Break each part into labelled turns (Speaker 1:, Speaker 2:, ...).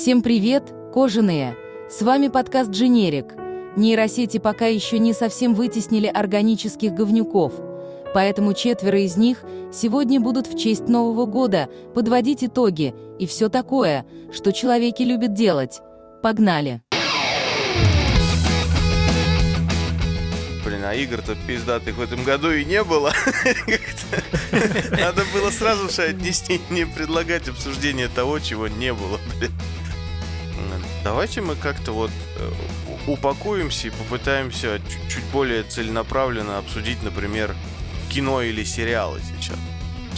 Speaker 1: Всем привет, кожаные! С вами подкаст «Дженерик». Нейросети пока еще не совсем вытеснили органических говнюков, поэтому четверо из них сегодня будут в честь Нового года подводить итоги и все такое, что человеки любят делать. Погнали!
Speaker 2: Блин, а игр-то пиздатых в этом году и не было. Надо было сразу же отнести, не предлагать обсуждение того, чего не было, блин. Давайте мы как-то вот э, упакуемся и попытаемся чуть более целенаправленно обсудить, например, кино или сериалы сейчас.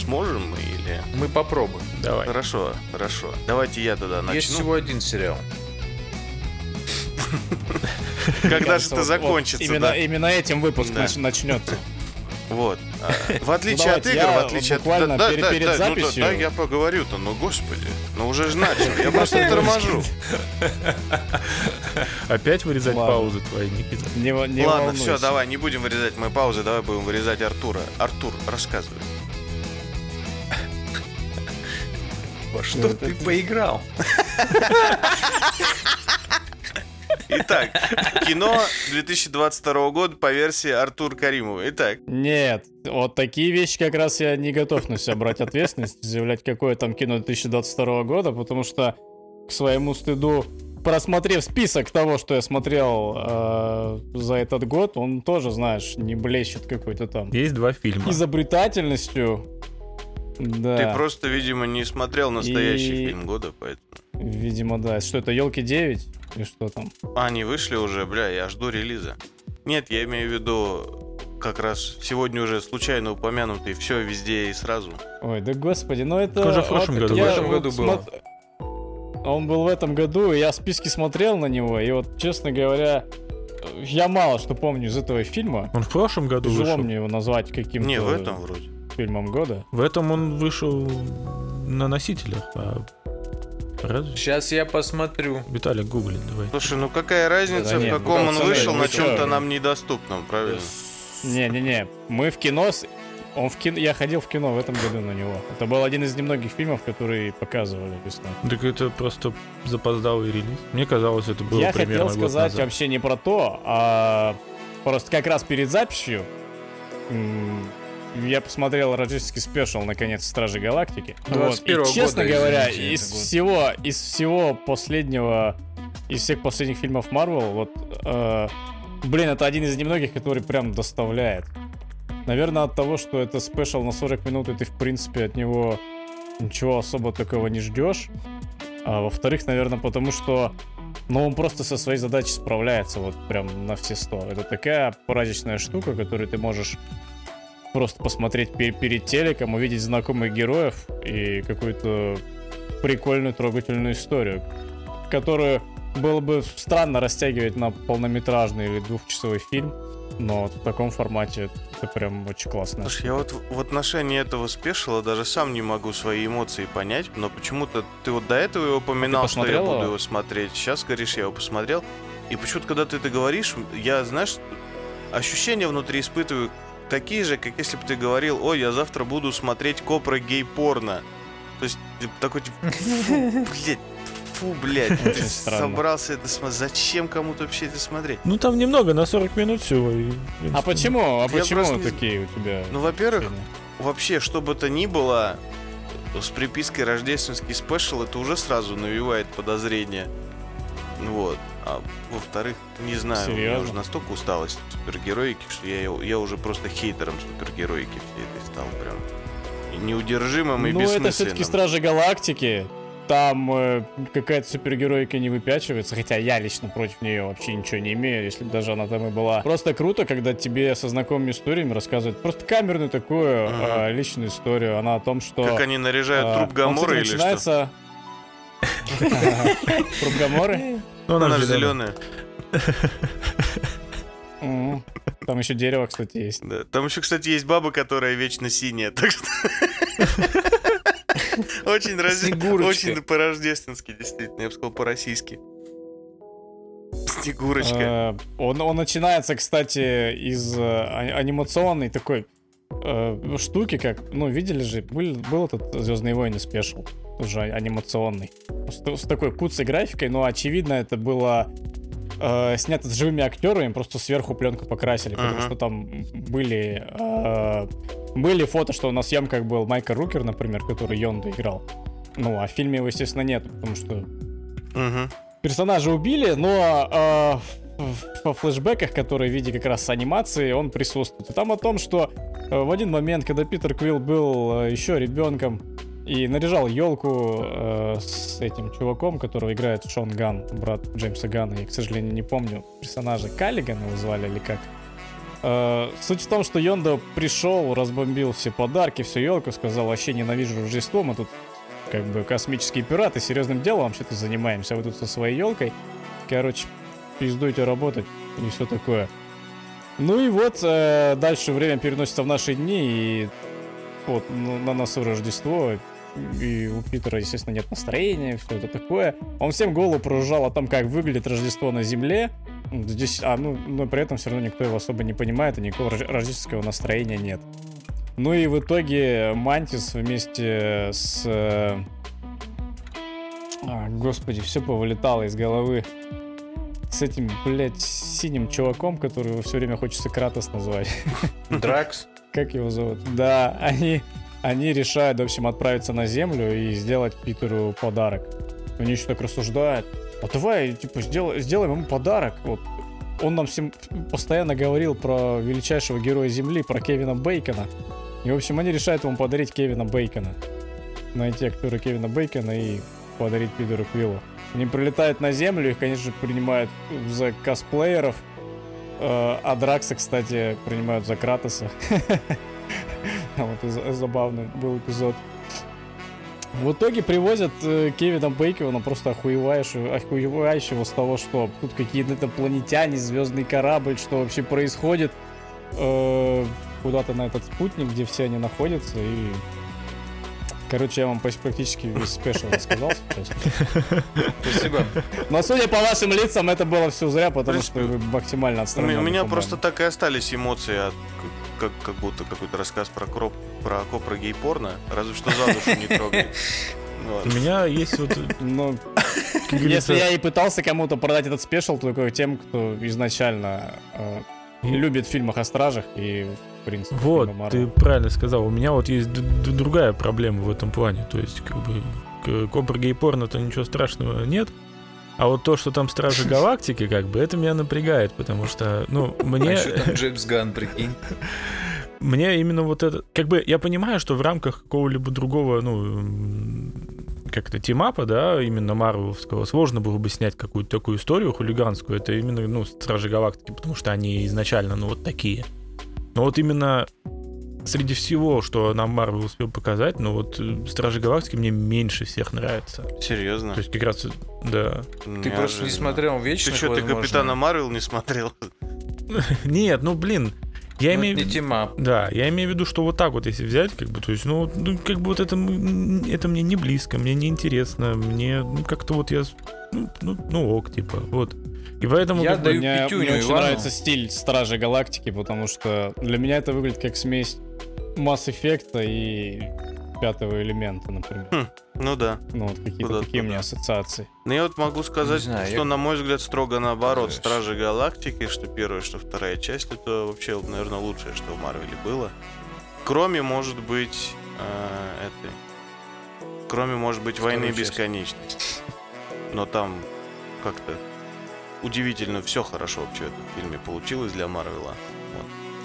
Speaker 2: Сможем мы или...
Speaker 3: Мы попробуем. Давай.
Speaker 2: Хорошо, хорошо. Давайте я тогда начну.
Speaker 3: Есть всего один сериал.
Speaker 2: Когда же это закончится?
Speaker 4: Именно этим выпуск начнется.
Speaker 2: Вот. А, в отличие
Speaker 4: ну,
Speaker 2: от игр, в отличие от...
Speaker 4: Буквально да, перед,
Speaker 2: да,
Speaker 4: записью...
Speaker 2: Ну, да, я поговорю-то, ну, господи. Ну, уже же начал. Я просто торможу.
Speaker 5: Опять вырезать паузы твои, Никита?
Speaker 2: Ладно, все, давай, не будем вырезать мои паузы, давай будем вырезать Артура. Артур, рассказывай.
Speaker 3: Во что ты поиграл?
Speaker 2: Итак, кино 2022 года по версии Артур Каримова. Итак.
Speaker 4: Нет, вот такие вещи как раз я не готов на себя брать ответственность, заявлять, какое там кино 2022 года, потому что к своему стыду, просмотрев список того, что я смотрел э, за этот год, он тоже, знаешь, не блещет какой-то там.
Speaker 5: Есть два фильма.
Speaker 4: Изобретательностью. Да.
Speaker 2: Ты просто, видимо, не смотрел настоящий
Speaker 4: И-
Speaker 2: фильм года, поэтому.
Speaker 4: Видимо, да. Что это, елки 9? И что там?
Speaker 2: А, они вышли уже, бля, я жду релиза. Нет, я имею в виду как раз сегодня уже случайно упомянутый все везде и сразу.
Speaker 4: Ой, да господи, ну это...
Speaker 5: Он же в прошлом году
Speaker 4: я
Speaker 3: был. В этом
Speaker 4: вот
Speaker 3: году было.
Speaker 4: смо- Он был в этом году, и я списки смотрел на него, и вот, честно говоря, я мало что помню из этого фильма.
Speaker 5: Он в прошлом году
Speaker 4: Тяжело
Speaker 5: вышел.
Speaker 4: мне его назвать каким-то
Speaker 2: Не, в этом вроде.
Speaker 4: фильмом года.
Speaker 5: В этом он вышел на носителях. А... Разве?
Speaker 3: Сейчас я посмотрю.
Speaker 5: Виталик гуглит, давай.
Speaker 2: Слушай, ну какая разница,
Speaker 4: Да
Speaker 2: в
Speaker 4: нет,
Speaker 2: каком он
Speaker 4: пацаны,
Speaker 2: вышел,
Speaker 4: вы
Speaker 2: на чем-то нам недоступном, правильно?
Speaker 4: Не-не-не, мы в кино... с- Он в кино... Я ходил в кино в этом году на него. Это был один из немногих фильмов, которые показывали весной.
Speaker 5: Так это просто запоздалый релиз. Мне казалось, это было
Speaker 4: Я
Speaker 5: примерно
Speaker 4: хотел сказать
Speaker 5: назад.
Speaker 4: вообще не про то, а просто как раз перед записью я посмотрел рождественский спешл наконец Стражи Галактики. Вот. И
Speaker 3: 21-го
Speaker 4: честно
Speaker 3: года,
Speaker 4: говоря,
Speaker 3: извините,
Speaker 4: из всего, из всего последнего, из всех последних фильмов Марвел, вот, э, блин, это один из немногих, который прям доставляет. Наверное, от того, что это спешл на 40 минут, и ты, в принципе, от него ничего особо такого не ждешь. А во-вторых, наверное, потому что ну, он просто со своей задачей справляется вот прям на все сто. Это такая праздничная штука, которую ты можешь просто посмотреть пе- перед телеком, увидеть знакомых героев и какую-то прикольную, трогательную историю, которую было бы странно растягивать на полнометражный или двухчасовой фильм, но в таком формате это прям очень классно.
Speaker 2: Слушай, я вот в отношении этого спешила даже сам не могу свои эмоции понять, но почему-то ты вот до этого его упоминал,
Speaker 4: А
Speaker 2: что я буду
Speaker 4: его?
Speaker 2: смотреть. Сейчас говоришь, я его посмотрел. И почему-то, когда ты это говоришь, я, знаешь, ощущения внутри испытываю такие же, как если бы ты говорил, ой, я завтра буду смотреть копра гей-порно. То есть ты такой, типа, фу, блядь, фу, блядь, ты собрался это смотреть. Зачем кому-то вообще это смотреть?
Speaker 5: Ну там немного, на 40 минут всего. и-
Speaker 4: А почему? А
Speaker 2: Я
Speaker 4: почему
Speaker 2: не
Speaker 4: такие у тебя?
Speaker 2: Ну, во-первых, вообще, что бы то ни было, с припиской рождественский спешл, это уже сразу навевает подозрения. Вот. А во-вторых, не знаю, у меня
Speaker 4: Серьезно?
Speaker 2: уже настолько усталость супергероики, что я, я уже просто хейтером супергероики всей этой стал прям неудержимым и
Speaker 4: Ну, это
Speaker 2: бессмысленным.
Speaker 4: все-таки Стражи Галактики. Там э, какая-то супергеройка не выпячивается, хотя я лично против нее вообще ничего не имею, если бы даже она там и была. Просто круто, когда тебе со знакомыми историями рассказывают просто камерную такую
Speaker 2: Ага.
Speaker 4: э, личную историю. Она о том, что...
Speaker 2: Как они наряжают
Speaker 4: э,
Speaker 2: труп
Speaker 4: он,
Speaker 2: Гамора
Speaker 4: кстати,
Speaker 2: или что?
Speaker 4: начинается... Труп Гаморы?
Speaker 5: Ну,
Speaker 2: Она же зеленая.
Speaker 4: Там еще дерево, кстати, есть.
Speaker 2: Да. Там еще, кстати, есть баба, которая вечно синяя, так что... Очень раз- очень по-рождественски, действительно, я бы сказал, по-российски. Снегурочка.
Speaker 4: Э, Он, он начинается, кстати, из э, а- анимационной такой э, штуки, как, ну, видели же, был, был этот Звездные войны спешл. Уже анимационный. С, с такой куцей графикой, но очевидно это было э, снято с живыми актерами, просто сверху пленку покрасили, потому
Speaker 2: Ага.
Speaker 4: что там были э, были фото, что на съемках был Майкл Рукер, например, который Йонда играл. Ну, а в фильме его, естественно, нет, потому что
Speaker 2: Мгм.
Speaker 4: персонажа убили, но э, во флешбеках, которые в виде как раз анимации, он присутствует. И там о том, что э, в один момент, когда Питер Квилл был э, еще ребенком и наряжал елку с этим чуваком, которого играет Шон Ган, брат Джеймса Гана, я, к сожалению, не помню персонажа, Каллигана его звали или как. Э, Суть в том, что Йонда пришел, разбомбил все подарки, всю елку, сказал, вообще ненавижу Рождество, мы тут как бы космические пираты, серьезным делом вообще-то занимаемся, а вы тут со своей елкой. Короче, пиздуйте работать и все такое. Ну и вот, э, дальше время переносится в наши дни, и вот ну, на носу Рождество, и у Питера, естественно, нет настроения, все это такое. Он всем голову проружал о том, как выглядит Рождество на Земле. Здесь, а, ну, но при этом все равно никто его особо не понимает, и никакого рож- рождественского настроения нет. Ну и в итоге Мантис вместе с... э, а, господи, все повылетало из головы. С этим, блядь, синим чуваком, которого все время хочется Кратос назвать.
Speaker 3: Дракс.
Speaker 4: Как его зовут? Да, они, они решают, в общем, отправиться на Землю и сделать Питеру подарок. Они еще так рассуждают. А давай, типа, сделай, сделаем ему подарок. Вот. Он нам всем постоянно говорил про величайшего героя Земли, про Кевина Бейкона. И, в общем, они решают ему подарить Кевина Бейкона. Найти актера Кевина Бейкона и подарить Питеру Квиллу. Они прилетают на Землю, их, конечно же, принимают за косплееров. Э, А Дракса, кстати, принимают за Кратоса. Вот из- забавный был эпизод. В итоге привозят э, Кевина Бейкона, просто охуевающего, охуевающего с того, что тут какие-то инопланетяне, звездный корабль, что вообще происходит. Э, Куда-то на этот спутник, где все они находятся, и... Короче, я вам практически весь спешл рассказал сейчас.
Speaker 3: Спасибо.
Speaker 4: Но судя по вашим лицам, это было все зря, потому что вы максимально отстранены.
Speaker 2: у меня просто так и остались эмоции от как, как будто какой-то рассказ про кроп, про копра гей-порно, разве что за душу не трогает. Ну
Speaker 5: У меня есть вот,
Speaker 4: Ну,
Speaker 5: говорится,
Speaker 4: если я и пытался кому-то продать этот спешл, только тем, кто изначально э,
Speaker 5: И-
Speaker 4: любит в фильмах о стражах и, в принципе,
Speaker 5: Вот, ты правильно сказал. У меня вот есть д- д- другая проблема в этом плане. То есть, как бы, к- Кобра гей порно-то ничего страшного нет. А вот то, что там Стражи Галактики, как бы, это меня напрягает, потому что, ну,
Speaker 3: А
Speaker 5: мне...
Speaker 3: еще там Джеймс Ган, прикинь.
Speaker 5: Мне именно вот это... Как бы я понимаю, что в рамках какого-либо другого, ну, как-то тимапа, да, именно Марвеловского, сложно было бы снять какую-то такую историю хулиганскую. Это именно, ну, Стражи Галактики, потому что они изначально, ну, вот такие. Но вот именно среди всего, что нам Марвел успел показать, ну, вот э, Стражи Галактики мне меньше всех нравится.
Speaker 2: Серьезно?
Speaker 5: То есть как раз, да.
Speaker 3: Ты просто не смотрел
Speaker 2: Ты
Speaker 3: Вечных,
Speaker 2: что, ты. Капитана Марвел не смотрел?
Speaker 5: Нет, ну, блин, я
Speaker 3: Ну,
Speaker 5: имею в
Speaker 3: это
Speaker 5: виду...
Speaker 3: не team-up.
Speaker 5: Да, я имею в виду, что вот так вот, если взять, как бы, то есть, ну, ну, как бы вот это, это мне не близко, мне не интересно, мне, ну, как-то вот я, ну, ну, ну, ок, типа, вот. И поэтому,
Speaker 3: Я
Speaker 5: бы,
Speaker 3: даю
Speaker 4: Мне,
Speaker 3: пятюню
Speaker 4: мне очень
Speaker 3: Ивану.
Speaker 4: нравится стиль Стражи Галактики, потому что для меня это выглядит как смесь Масс Эффекта и пятого элемента, например.
Speaker 2: Ну да.
Speaker 4: Ну, вот какие-то
Speaker 2: Куда-то
Speaker 4: такие у меня ассоциации.
Speaker 2: Ну я вот могу сказать,
Speaker 3: Не знаю,
Speaker 2: что,
Speaker 3: я-
Speaker 2: на мой взгляд, строго наоборот.
Speaker 3: Знаешь.
Speaker 2: Стражи Галактики, что первая, что вторая часть, это вообще, наверное, лучшее, что в Марвеле было. Кроме, может быть, э, этой... Кроме, может быть,
Speaker 3: Второй
Speaker 2: Войны. Бесконечности. Но там как-то удивительно все хорошо вообще в этом фильме получилось для Марвела.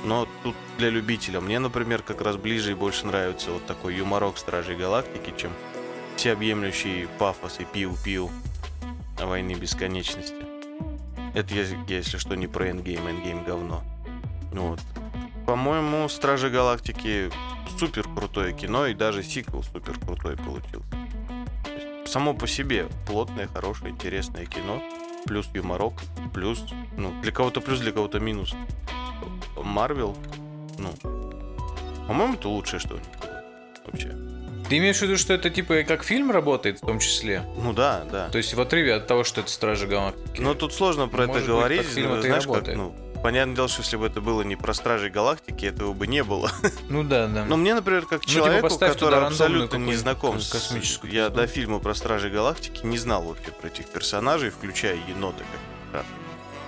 Speaker 2: Но тут для любителя. Мне, например, как раз ближе и больше нравится вот такой юморок Стражей Галактики, чем всеобъемлющий пафос и пиу-пиу войны бесконечности. Это я, если что, не про Эндгейм, Эндгейм говно. Ну Вот. По-моему, Стражи Галактики супер крутое кино, и даже сиквел супер крутой получился. Само по себе плотное, хорошее, интересное кино, плюс юморок, плюс, ну, для кого-то плюс, для кого-то минус. Марвел, ну, по-моему, это лучшее, что у них было. Вообще.
Speaker 3: Ты имеешь в виду, что это типа как фильм работает в том числе?
Speaker 2: Ну да, да.
Speaker 3: То есть в отрыве от того, что это Стражи Галактики?
Speaker 2: Но тут сложно про
Speaker 3: Может
Speaker 2: это
Speaker 3: быть,
Speaker 2: говорить.
Speaker 3: как фильм это и
Speaker 2: знаешь, как, ну, понятное дело, что если бы это было не про Стражей Галактики, этого бы не было.
Speaker 3: Ну да, да.
Speaker 2: Но мне, например, как
Speaker 3: Ну, типа,
Speaker 2: человеку,
Speaker 3: поставь
Speaker 2: который абсолютно не знаком с
Speaker 3: космическую
Speaker 2: Я до фильма про Стражей Галактики не знал вообще про этих персонажей, включая енота, как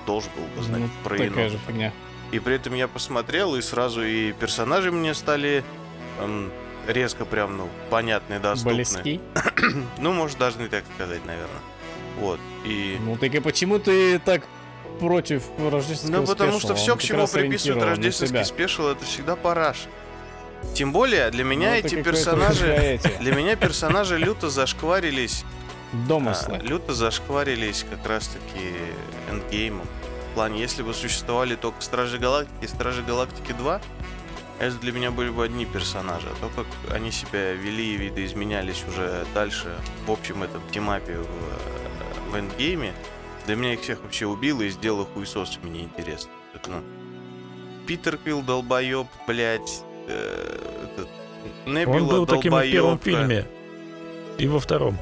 Speaker 2: должен был бы знать
Speaker 4: Ну,
Speaker 2: про
Speaker 4: такая
Speaker 2: енота.
Speaker 4: же фигня.
Speaker 2: И при этом я посмотрел, и сразу и персонажи мне стали эм, резко прям, ну, понятны, доступны.
Speaker 4: Близки.
Speaker 2: Ну, может, даже не так сказать, наверное. Вот. И...
Speaker 4: Ну так и почему ты так против рождественского
Speaker 2: Ну, потому что
Speaker 4: спешла?
Speaker 2: все,
Speaker 4: Он
Speaker 2: к чему приписывают рождественский спешл, это всегда параш. Тем более, для меня
Speaker 4: Ну,
Speaker 2: эти персонажи... Для меня персонажи люто зашкварились... а,
Speaker 4: Домыслы.
Speaker 2: люто зашкварились как раз-таки эндгеймом. Плане, если бы существовали только Стражи Галактики и Стражи Галактики 2, это для меня были бы одни персонажи. А то, как они себя вели и видоизменялись уже дальше в общем этом темапе в, в эндгейме, для меня их всех вообще убило и сделало хуесосами неинтересно. Ну, Питер Квилл, долбоеб, блядь, э, этот, Небюла,
Speaker 5: Он был таким и в первом фильме. И во втором.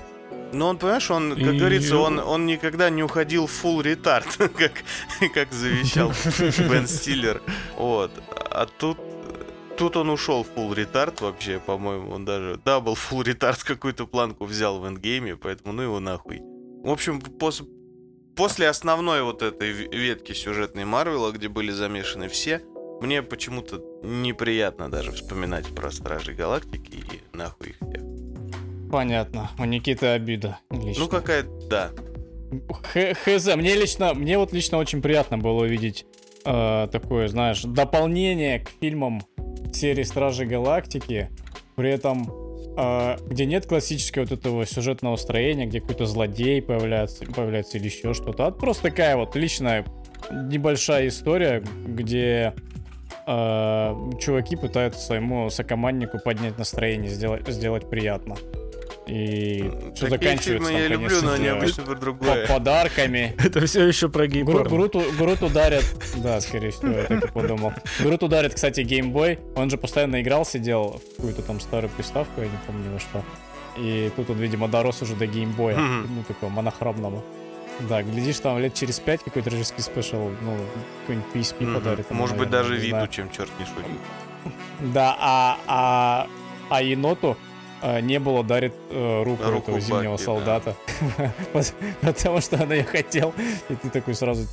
Speaker 2: Но он, понимаешь, он, как
Speaker 5: И-
Speaker 2: говорится, он, он никогда не уходил в full retard, как, как завещал Бен Стиллер. Вот. А тут, тут он ушел в full retard вообще, по-моему, он даже double full retard какую-то планку взял в эндгейме, поэтому ну его нахуй. В общем, пос- после основной вот этой ветки сюжетной Марвела, где были замешаны все, мне почему-то неприятно даже вспоминать про Стражей Галактики и нахуй их всех.
Speaker 4: Понятно. У Никиты обида. лично.
Speaker 2: Ну какая-то, да.
Speaker 4: Х- Хз, мне лично, мне вот лично очень приятно было увидеть э, такое, знаешь, дополнение к фильмам серии Стражи Галактики, при этом э, где нет классического вот этого сюжетного строения, где какой-то злодей появляется, появляется или еще что-то, а просто такая вот личная небольшая история, где э, чуваки пытаются своему сокоманднику поднять настроение, сделать, сделать приятно. И все
Speaker 2: Такие
Speaker 4: заканчивается
Speaker 2: фильмы
Speaker 4: там,
Speaker 2: я люблю,
Speaker 4: конечно
Speaker 2: но они обычно про
Speaker 4: по-
Speaker 2: другое.
Speaker 4: подарками.
Speaker 5: Это все еще про гей-порно.
Speaker 4: Груту, Грут ударят. Да, скорее всего, я так и подумал. Грут ударит, кстати, геймбой. Он же постоянно играл, сидел в какую-то там старую приставку, я не помню во что. И тут он, видимо, дорос уже до геймбоя. Ну, такого монохромного. Да, глядишь, там лет через пять какой-то рождественский спешл, ну, какой-нибудь PSP
Speaker 2: Мгм.
Speaker 4: подарит.
Speaker 2: Может быть,
Speaker 4: наверное,
Speaker 2: даже
Speaker 4: не
Speaker 2: виду,
Speaker 4: знаю.
Speaker 2: чем черт не шутит.
Speaker 4: Да, а, а, а еноту не было дарит э, руку,
Speaker 2: Руку
Speaker 4: этого зимнего
Speaker 2: Баки, да.
Speaker 4: солдата. Потому что она ее хотел. И ты такой сразу...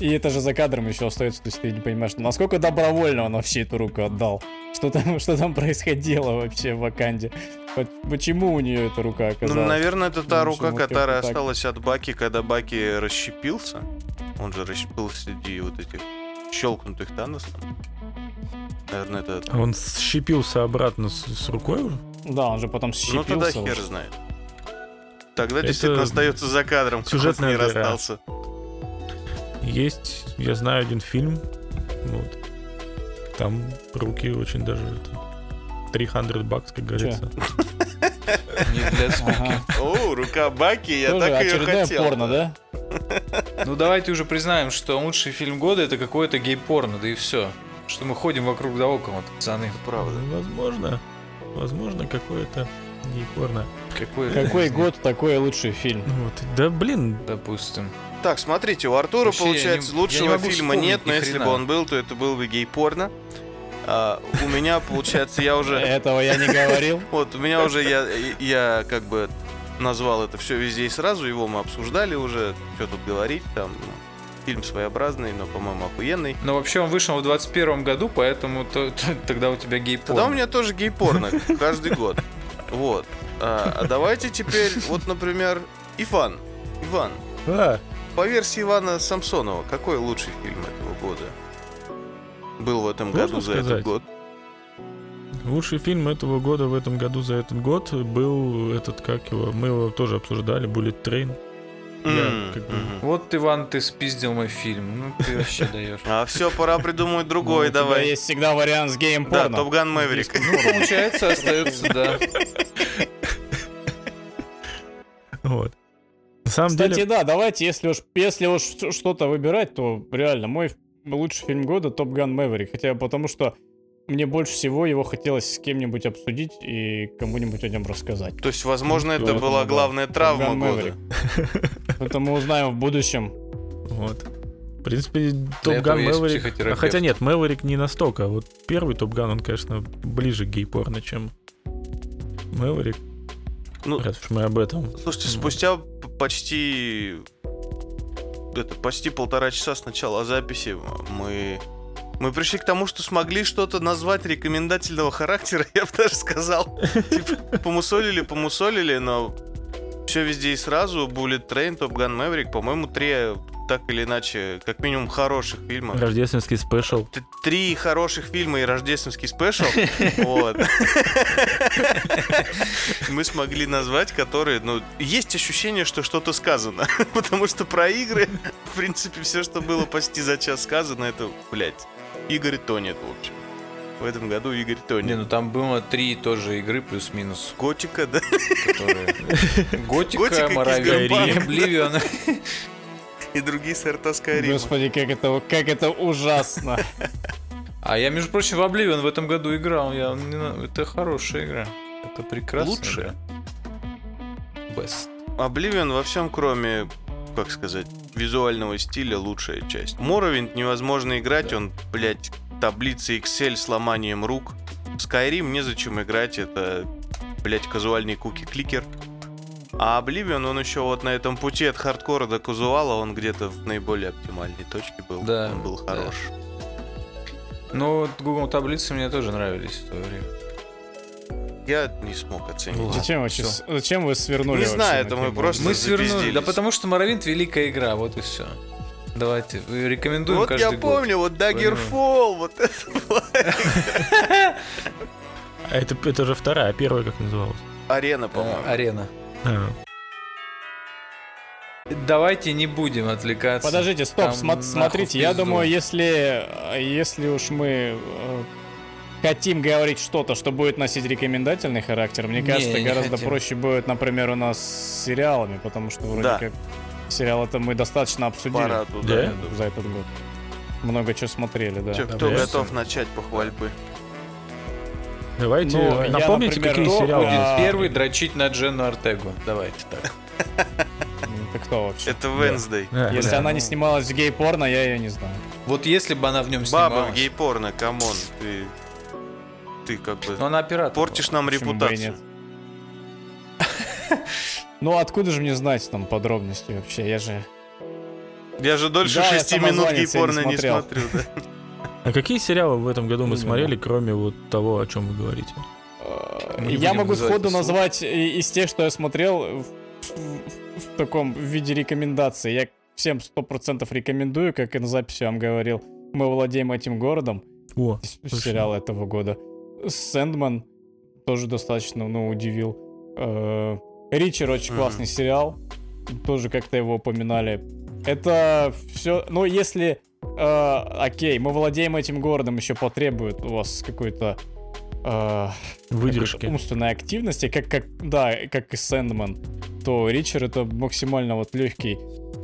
Speaker 4: И это же за кадром еще остается, то есть ты не понимаешь, насколько добровольно он вообще эту руку отдал. Что там, что там происходило вообще в Ваканде? По- Почему у нее эта рука
Speaker 2: Ну,
Speaker 4: оказалась?
Speaker 2: наверное, это та
Speaker 4: Ну,
Speaker 2: рука, которая
Speaker 4: так.
Speaker 2: осталась от Баки, когда Баки расщепился. Он же расщепился среди вот этих щелкнутых Таносом. Наверное, это...
Speaker 5: Он щепился обратно с, с рукой уже?
Speaker 4: Да, он же потом
Speaker 2: Ну,
Speaker 4: щепился.
Speaker 2: тогда
Speaker 4: уже.
Speaker 2: хер знает. Тогда
Speaker 5: Это
Speaker 2: действительно остается за кадром, как он с
Speaker 5: сюжетная
Speaker 2: ней
Speaker 5: дыра.
Speaker 2: расстался.
Speaker 5: Есть, я знаю один фильм. Вот. Там руки очень даже... это, 300 бакс, как говорится.
Speaker 3: Не для скуки.
Speaker 2: О, рука Баки, я так ее хотел.
Speaker 4: порно, да?
Speaker 3: Ну давайте уже признаем, что лучший фильм года это какое-то гей-порно, да и все. Что мы ходим вокруг да около, пацаны.
Speaker 2: Правда.
Speaker 5: Ну, Возможно. Возможно, какое-то гей-порно.
Speaker 3: Какой,
Speaker 4: Какой год, такой лучший фильм.
Speaker 5: Вот. Да блин,
Speaker 3: Допустим.
Speaker 2: Так, смотрите, у Артура,
Speaker 3: Вообще, я
Speaker 2: получается,
Speaker 3: не- я
Speaker 2: лучшего
Speaker 3: не
Speaker 2: фильма нет, но если бы он был, то это был бы гей-порно. А, у меня, получается, я уже...
Speaker 4: Этого я не говорил.
Speaker 2: Вот, у меня уже, я, я как бы назвал это все везде и сразу, его мы обсуждали уже, что тут говорить, там, ну, фильм своеобразный, но, по-моему, охуенный.
Speaker 3: Но вообще он вышел в 21 году, поэтому то- то- тогда у тебя гей-порно.
Speaker 2: Тогда у меня тоже гей-порно каждый год. Вот. А, а давайте теперь, вот, например, Иван. Иван.
Speaker 5: а,
Speaker 2: По версии Ивана Самсонова, какой лучший фильм этого года был в этом
Speaker 5: Можно
Speaker 2: году за этот год?
Speaker 5: лучший фильм этого года в этом году за этот год был этот, как его, мы его тоже обсуждали, Bullet Train. Я
Speaker 2: М,
Speaker 5: как бы-
Speaker 2: мгм.
Speaker 3: Вот, Иван, ты спиздил мой фильм. Ну, ты вообще даешь.
Speaker 2: А все, пора придумать
Speaker 4: Ну,
Speaker 2: другой,
Speaker 4: у тебя
Speaker 2: давай.
Speaker 4: есть всегда вариант с геем
Speaker 2: Да. Топган Мэврик.
Speaker 3: Ну, получается, остается, да.
Speaker 5: Вот. На самом
Speaker 4: Кстати,
Speaker 5: деле,
Speaker 4: да, давайте, если уж, если уж что-то выбирать, то реально мой лучший фильм года Top Gun Maverick. Хотя потому, что мне больше всего его хотелось с кем-нибудь обсудить и кому-нибудь о нем рассказать.
Speaker 2: То есть, возможно, это
Speaker 4: Поэтому,
Speaker 2: была главная травма года.
Speaker 4: Это мы узнаем в будущем.
Speaker 5: вот. В принципе,
Speaker 3: Top
Speaker 5: Gun
Speaker 3: Maverick...
Speaker 5: А хотя нет, Maverick не настолько. Вот первый Top Gun, он, конечно, ближе к гей-порно, чем Maverick.
Speaker 2: Ну,
Speaker 5: Раз уж мы об этом.
Speaker 2: Слушайте,
Speaker 5: Ну.
Speaker 2: спустя почти это почти полтора часа с начала записи мы мы пришли к тому, что смогли что-то назвать рекомендательного характера, я бы даже сказал. Типа, помусолили, помусолили, но все везде и сразу. Bullet Train, Top Gun Maverick, по-моему, три так или иначе, как минимум, хороших фильма.
Speaker 5: Рождественский
Speaker 2: special. Три хороших фильма и рождественский special. Вот. Мы смогли назвать, которые, ну, есть ощущение, что что-то сказано. Потому что про игры, в принципе, все, что было почти за час сказано, это, блядь, Игорь тонет, в общем. В этом году Игорь
Speaker 3: Не,
Speaker 2: тонет.
Speaker 3: ну там было три тоже игры плюс-минус,
Speaker 2: Готика, да?
Speaker 3: которые...
Speaker 2: Готика, Кизгамбан.
Speaker 3: Обливион.
Speaker 2: И другие сорта Скайрима.
Speaker 4: Господи, как это, как это ужасно.
Speaker 3: А я, между прочим, в Обливион в этом году играл. Я, не это хорошая игра. Это прекрасная
Speaker 2: Лучшая?
Speaker 3: Best.
Speaker 2: Обливион во всем, кроме, как сказать, визуального стиля, лучшая часть. Моровинт невозможно играть, он, блядь, таблицы Excel с ломанием рук. Skyrim незачем играть, это, блядь, казуальный куки-кликер. А Обливион, он еще вот на этом пути от хардкора до казуала, он где-то в наиболее оптимальной точке был.
Speaker 3: Да,
Speaker 2: он был
Speaker 3: да.
Speaker 2: хорош.
Speaker 3: Ну, вот Google таблицы мне тоже нравились в свое время.
Speaker 2: Я не смог оценить.
Speaker 3: Ладно,
Speaker 4: Зачем, вообще, зачем вы свернули
Speaker 2: Не знаю,
Speaker 4: на
Speaker 2: это мы просто-
Speaker 3: Мы свернули. Да потому что Моровинт великая игра, вот и все. Давайте, вы рекомендуем
Speaker 2: Вот
Speaker 3: каждый
Speaker 2: я
Speaker 3: год.
Speaker 2: помню, вот Daggerfall, вот это была
Speaker 5: А это, это же вторая, а первая как называлась?
Speaker 2: арена,
Speaker 3: Э,
Speaker 2: по-моему.
Speaker 3: Арена.
Speaker 5: А,
Speaker 3: Давайте не будем отвлекаться.
Speaker 4: Подождите, стоп,
Speaker 3: нахуй
Speaker 4: смотрите, я думаю, если, если уж мы э, хотим говорить что-то, что будет носить рекомендательный характер, мне
Speaker 3: Не,
Speaker 4: кажется,
Speaker 3: не
Speaker 4: гораздо
Speaker 3: хотим.
Speaker 4: проще будет, например, у нас с сериалами, потому что вроде
Speaker 2: Да.
Speaker 4: как сериалы-то мы достаточно обсудили
Speaker 2: Пора туда.
Speaker 5: Да?
Speaker 2: я
Speaker 4: за этот год. Много чего смотрели, да.
Speaker 5: Да,
Speaker 2: кто
Speaker 5: я
Speaker 2: готов начать похвальбы?
Speaker 5: давайте,
Speaker 4: Ну, я,
Speaker 5: напомните,
Speaker 4: например,
Speaker 5: какие
Speaker 4: кто
Speaker 5: сериалы.
Speaker 4: будет? А.
Speaker 3: первый дрочить на Дженну Артегу. Давайте так.
Speaker 4: М, Ты кто вообще?
Speaker 2: Это.
Speaker 5: А,
Speaker 4: Если
Speaker 3: да,
Speaker 4: она
Speaker 3: ну.
Speaker 4: не снималась в гей-порно, я ее не знаю.
Speaker 3: Вот если бы она в нем
Speaker 2: Баба
Speaker 3: снималась.
Speaker 2: в гей-порно, come on, ты... Ты как бы
Speaker 3: Но она оператор.
Speaker 2: портишь нам
Speaker 4: Почему бы и
Speaker 2: репутацию.
Speaker 4: нет? Ну, откуда же мне знать там подробности вообще? Я же...
Speaker 2: Я же дольше
Speaker 4: Да, я
Speaker 2: шести минут
Speaker 4: самозванец, я не
Speaker 2: гей-порно не
Speaker 4: смотрел.
Speaker 2: смотрю, да.
Speaker 5: А какие сериалы в этом году мы
Speaker 4: Именно.
Speaker 5: смотрели, кроме вот того, о чем вы говорите?
Speaker 3: Мы не
Speaker 4: Я
Speaker 3: будем
Speaker 4: могу сходу
Speaker 3: слух.
Speaker 4: назвать и- из тех, что я смотрел в, в- в таком виде рекомендации. Я всем 100% рекомендую, как и на записи вам говорил. Мы владеем этим городом.
Speaker 5: О, Слушай.
Speaker 4: Сериал этого года. Сэндман тоже достаточно, ну, удивил. Э, Ричер очень
Speaker 2: Мгм.
Speaker 4: классный сериал. Тоже как-то его упоминали. Это все... Ну, если... э, окей, мы владеем этим городом, еще потребует у вас какой-то... э,
Speaker 5: выдержки.
Speaker 4: умственной активности, как, как, да, как и Сэндман, то Ричер это максимально вот легкий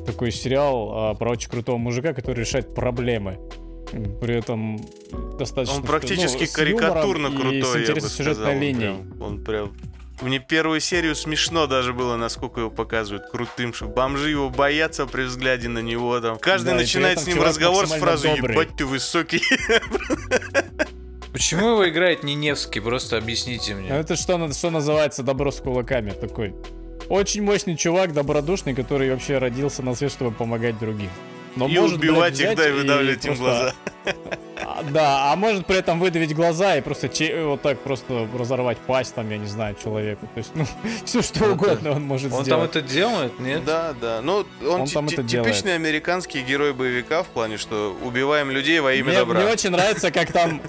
Speaker 4: такой сериал а, про очень крутого мужика, который решает проблемы. При этом достаточно...
Speaker 2: Он практически
Speaker 4: ну,
Speaker 2: карикатурно
Speaker 4: и
Speaker 2: крутой,
Speaker 4: с
Speaker 2: я бы сказал. Он
Speaker 4: линией.
Speaker 2: прям- Он прям... Мне первую серию смешно даже было, насколько его показывают крутым, что бомжи его боятся при взгляде на него там. Каждый
Speaker 4: Да,
Speaker 2: начинает с ним разговор с фразой
Speaker 4: добрый.
Speaker 2: «Ебать ты высокий».
Speaker 3: Почему его играет не Невский? Просто объясните
Speaker 4: Ну,
Speaker 3: мне.
Speaker 4: Это что, что называется добро с кулаками. Такой очень мощный чувак, добродушный, который вообще родился на свет, чтобы помогать другим. Но
Speaker 2: И
Speaker 4: может, блядь,
Speaker 2: убивать их,
Speaker 4: взять
Speaker 2: да, и
Speaker 4: и
Speaker 2: выдавливать им
Speaker 4: просто
Speaker 2: глаза.
Speaker 4: А, Да, а может при этом выдавить глаза и просто че- вот так просто разорвать пасть там, я не знаю, человеку. То есть, ну, все что угодно он может
Speaker 3: Он там
Speaker 4: сделать.
Speaker 3: это делает, нет?
Speaker 2: Да, да. Ну, он,
Speaker 4: там
Speaker 2: ти-
Speaker 4: это делает.
Speaker 2: типичный американский герой боевика в плане, что убиваем людей во имя
Speaker 4: мне,
Speaker 2: добра.
Speaker 4: мне очень нравится, как там,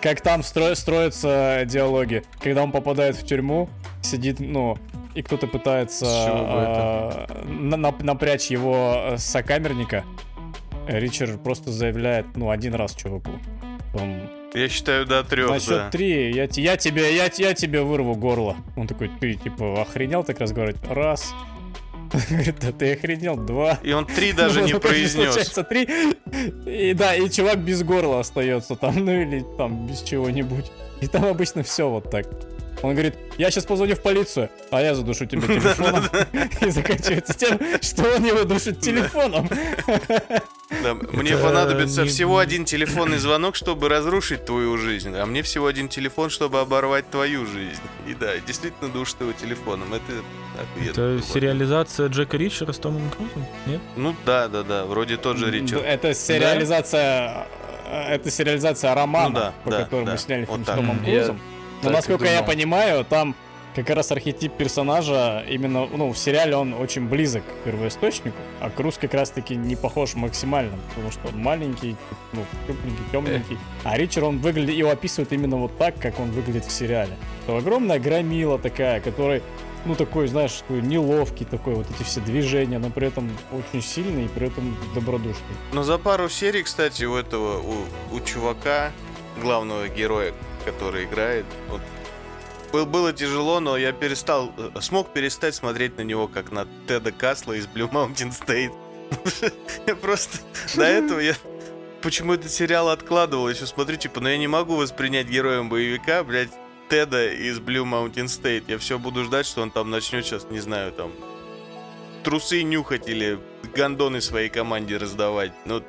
Speaker 4: как там стро- строятся диалоги. Когда он попадает в тюрьму, сидит, ну, и кто-то пытается а, на- нап- напрячь его сокамерника. Ричард просто заявляет, ну, один раз чуваку. Он,
Speaker 2: Я считаю, до трех,
Speaker 4: На
Speaker 2: да.
Speaker 4: счет три, я, я тебе, я, я тебе вырву горло. Он такой, ты, типа, охренел так раз говорит? Раз. Говорит, да ты охренел, два.
Speaker 2: И он три даже
Speaker 4: Ну,
Speaker 2: не
Speaker 4: ну,
Speaker 2: произнес.
Speaker 4: Случается три. И да, и чувак без горла остается там, ну или там без чего-нибудь. И там обычно все вот так. Он говорит, я сейчас позвоню в полицию, а я задушу тебя телефоном. И заканчивается тем, что он его душит телефоном.
Speaker 2: Да, мне понадобится всего один телефонный звонок, чтобы разрушить твою жизнь, а мне всего один телефон, чтобы оборвать твою жизнь. И да, действительно душ ты его телефоном. Это.
Speaker 5: Это сериализация Джека Ричера с Томом Крузом? Нет?
Speaker 2: Ну да, да, да, вроде тот же Ричард.
Speaker 4: Это сериализация... э, Это сериализация романа,
Speaker 2: Ну да,
Speaker 4: по
Speaker 2: да,
Speaker 4: которому
Speaker 2: да.
Speaker 4: сняли фильм
Speaker 2: Вот
Speaker 4: с. Томом Крузом. Но,
Speaker 3: и
Speaker 4: насколько я понимаю, там как раз архетип персонажа именно, ну, в сериале он очень близок к первоисточнику, а Круз как раз-таки не похож максимально, потому что он маленький, ну, крупненький, темненький. А Ричард, он выглядит, его описывают именно вот так, как он выглядит в сериале. То огромная громила такая, который, ну, такой, знаешь, такой неловкий такой, вот эти все движения, но при этом очень сильный и при этом добродушный.
Speaker 2: Но за пару серий, кстати, у этого, у, у чувака, главного героя, который играет, вот, был- было тяжело, но я перестал, э, смог перестать смотреть на него, как на Теда Касла из Blue Mountain State. Просто до этого я почему этот сериал откладывал, еще смотрю, типа, но я не могу воспринять героем боевика, блядь, Теда из Blue Mountain State. Я все буду ждать, что он там начнет сейчас, не знаю, там, трусы нюхать или гондоны своей команде раздавать. Ну,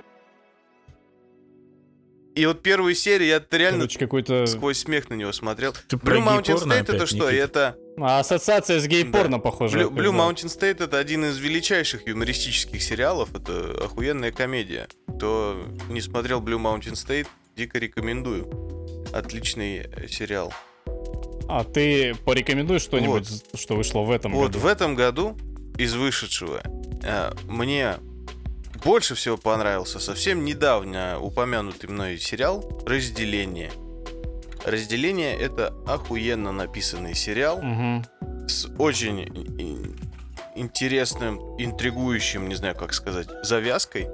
Speaker 2: и вот первую серию я реально
Speaker 4: Короче, какой-то...
Speaker 2: сквозь смех на него смотрел.
Speaker 5: Ты
Speaker 2: Blue Mountain State
Speaker 5: опять,
Speaker 2: это что?
Speaker 5: Никита?
Speaker 2: Это
Speaker 4: А, ассоциация с гей-порно, похоже.
Speaker 2: Blue, Blue Mountain State это один из величайших юмористических сериалов. Это охуенная комедия. Кто не смотрел Blue Mountain State, дико рекомендую. Отличный э, сериал.
Speaker 4: А ты порекомендуешь что-нибудь, что вышло в этом
Speaker 2: Вот
Speaker 4: году?
Speaker 2: в этом году из вышедшего э, мне больше всего понравился совсем недавно упомянутый мной сериал «Разделение». «Разделение» — это охуенно написанный сериал
Speaker 4: Мгм.
Speaker 2: с очень ин- интересным, интригующим, не знаю, как сказать, завязкой.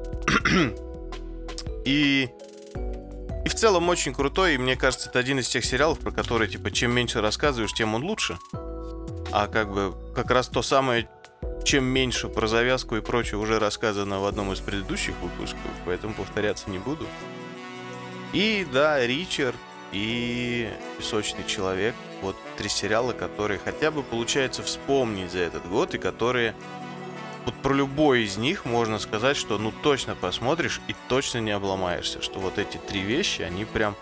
Speaker 2: И и в целом очень крутой, и мне кажется, это один из тех сериалов, про которые, типа, чем меньше рассказываешь, тем он лучше. А как бы как раз то самое, чем меньше про завязку и прочее уже рассказано в одном из предыдущих выпусков, поэтому повторяться не буду. И да, Ричард и Песочный человек. Вот три сериала, которые хотя бы получается вспомнить за этот год, и которые вот про любой из них можно сказать, что ну точно посмотришь и точно не обломаешься, что вот эти три вещи, они прям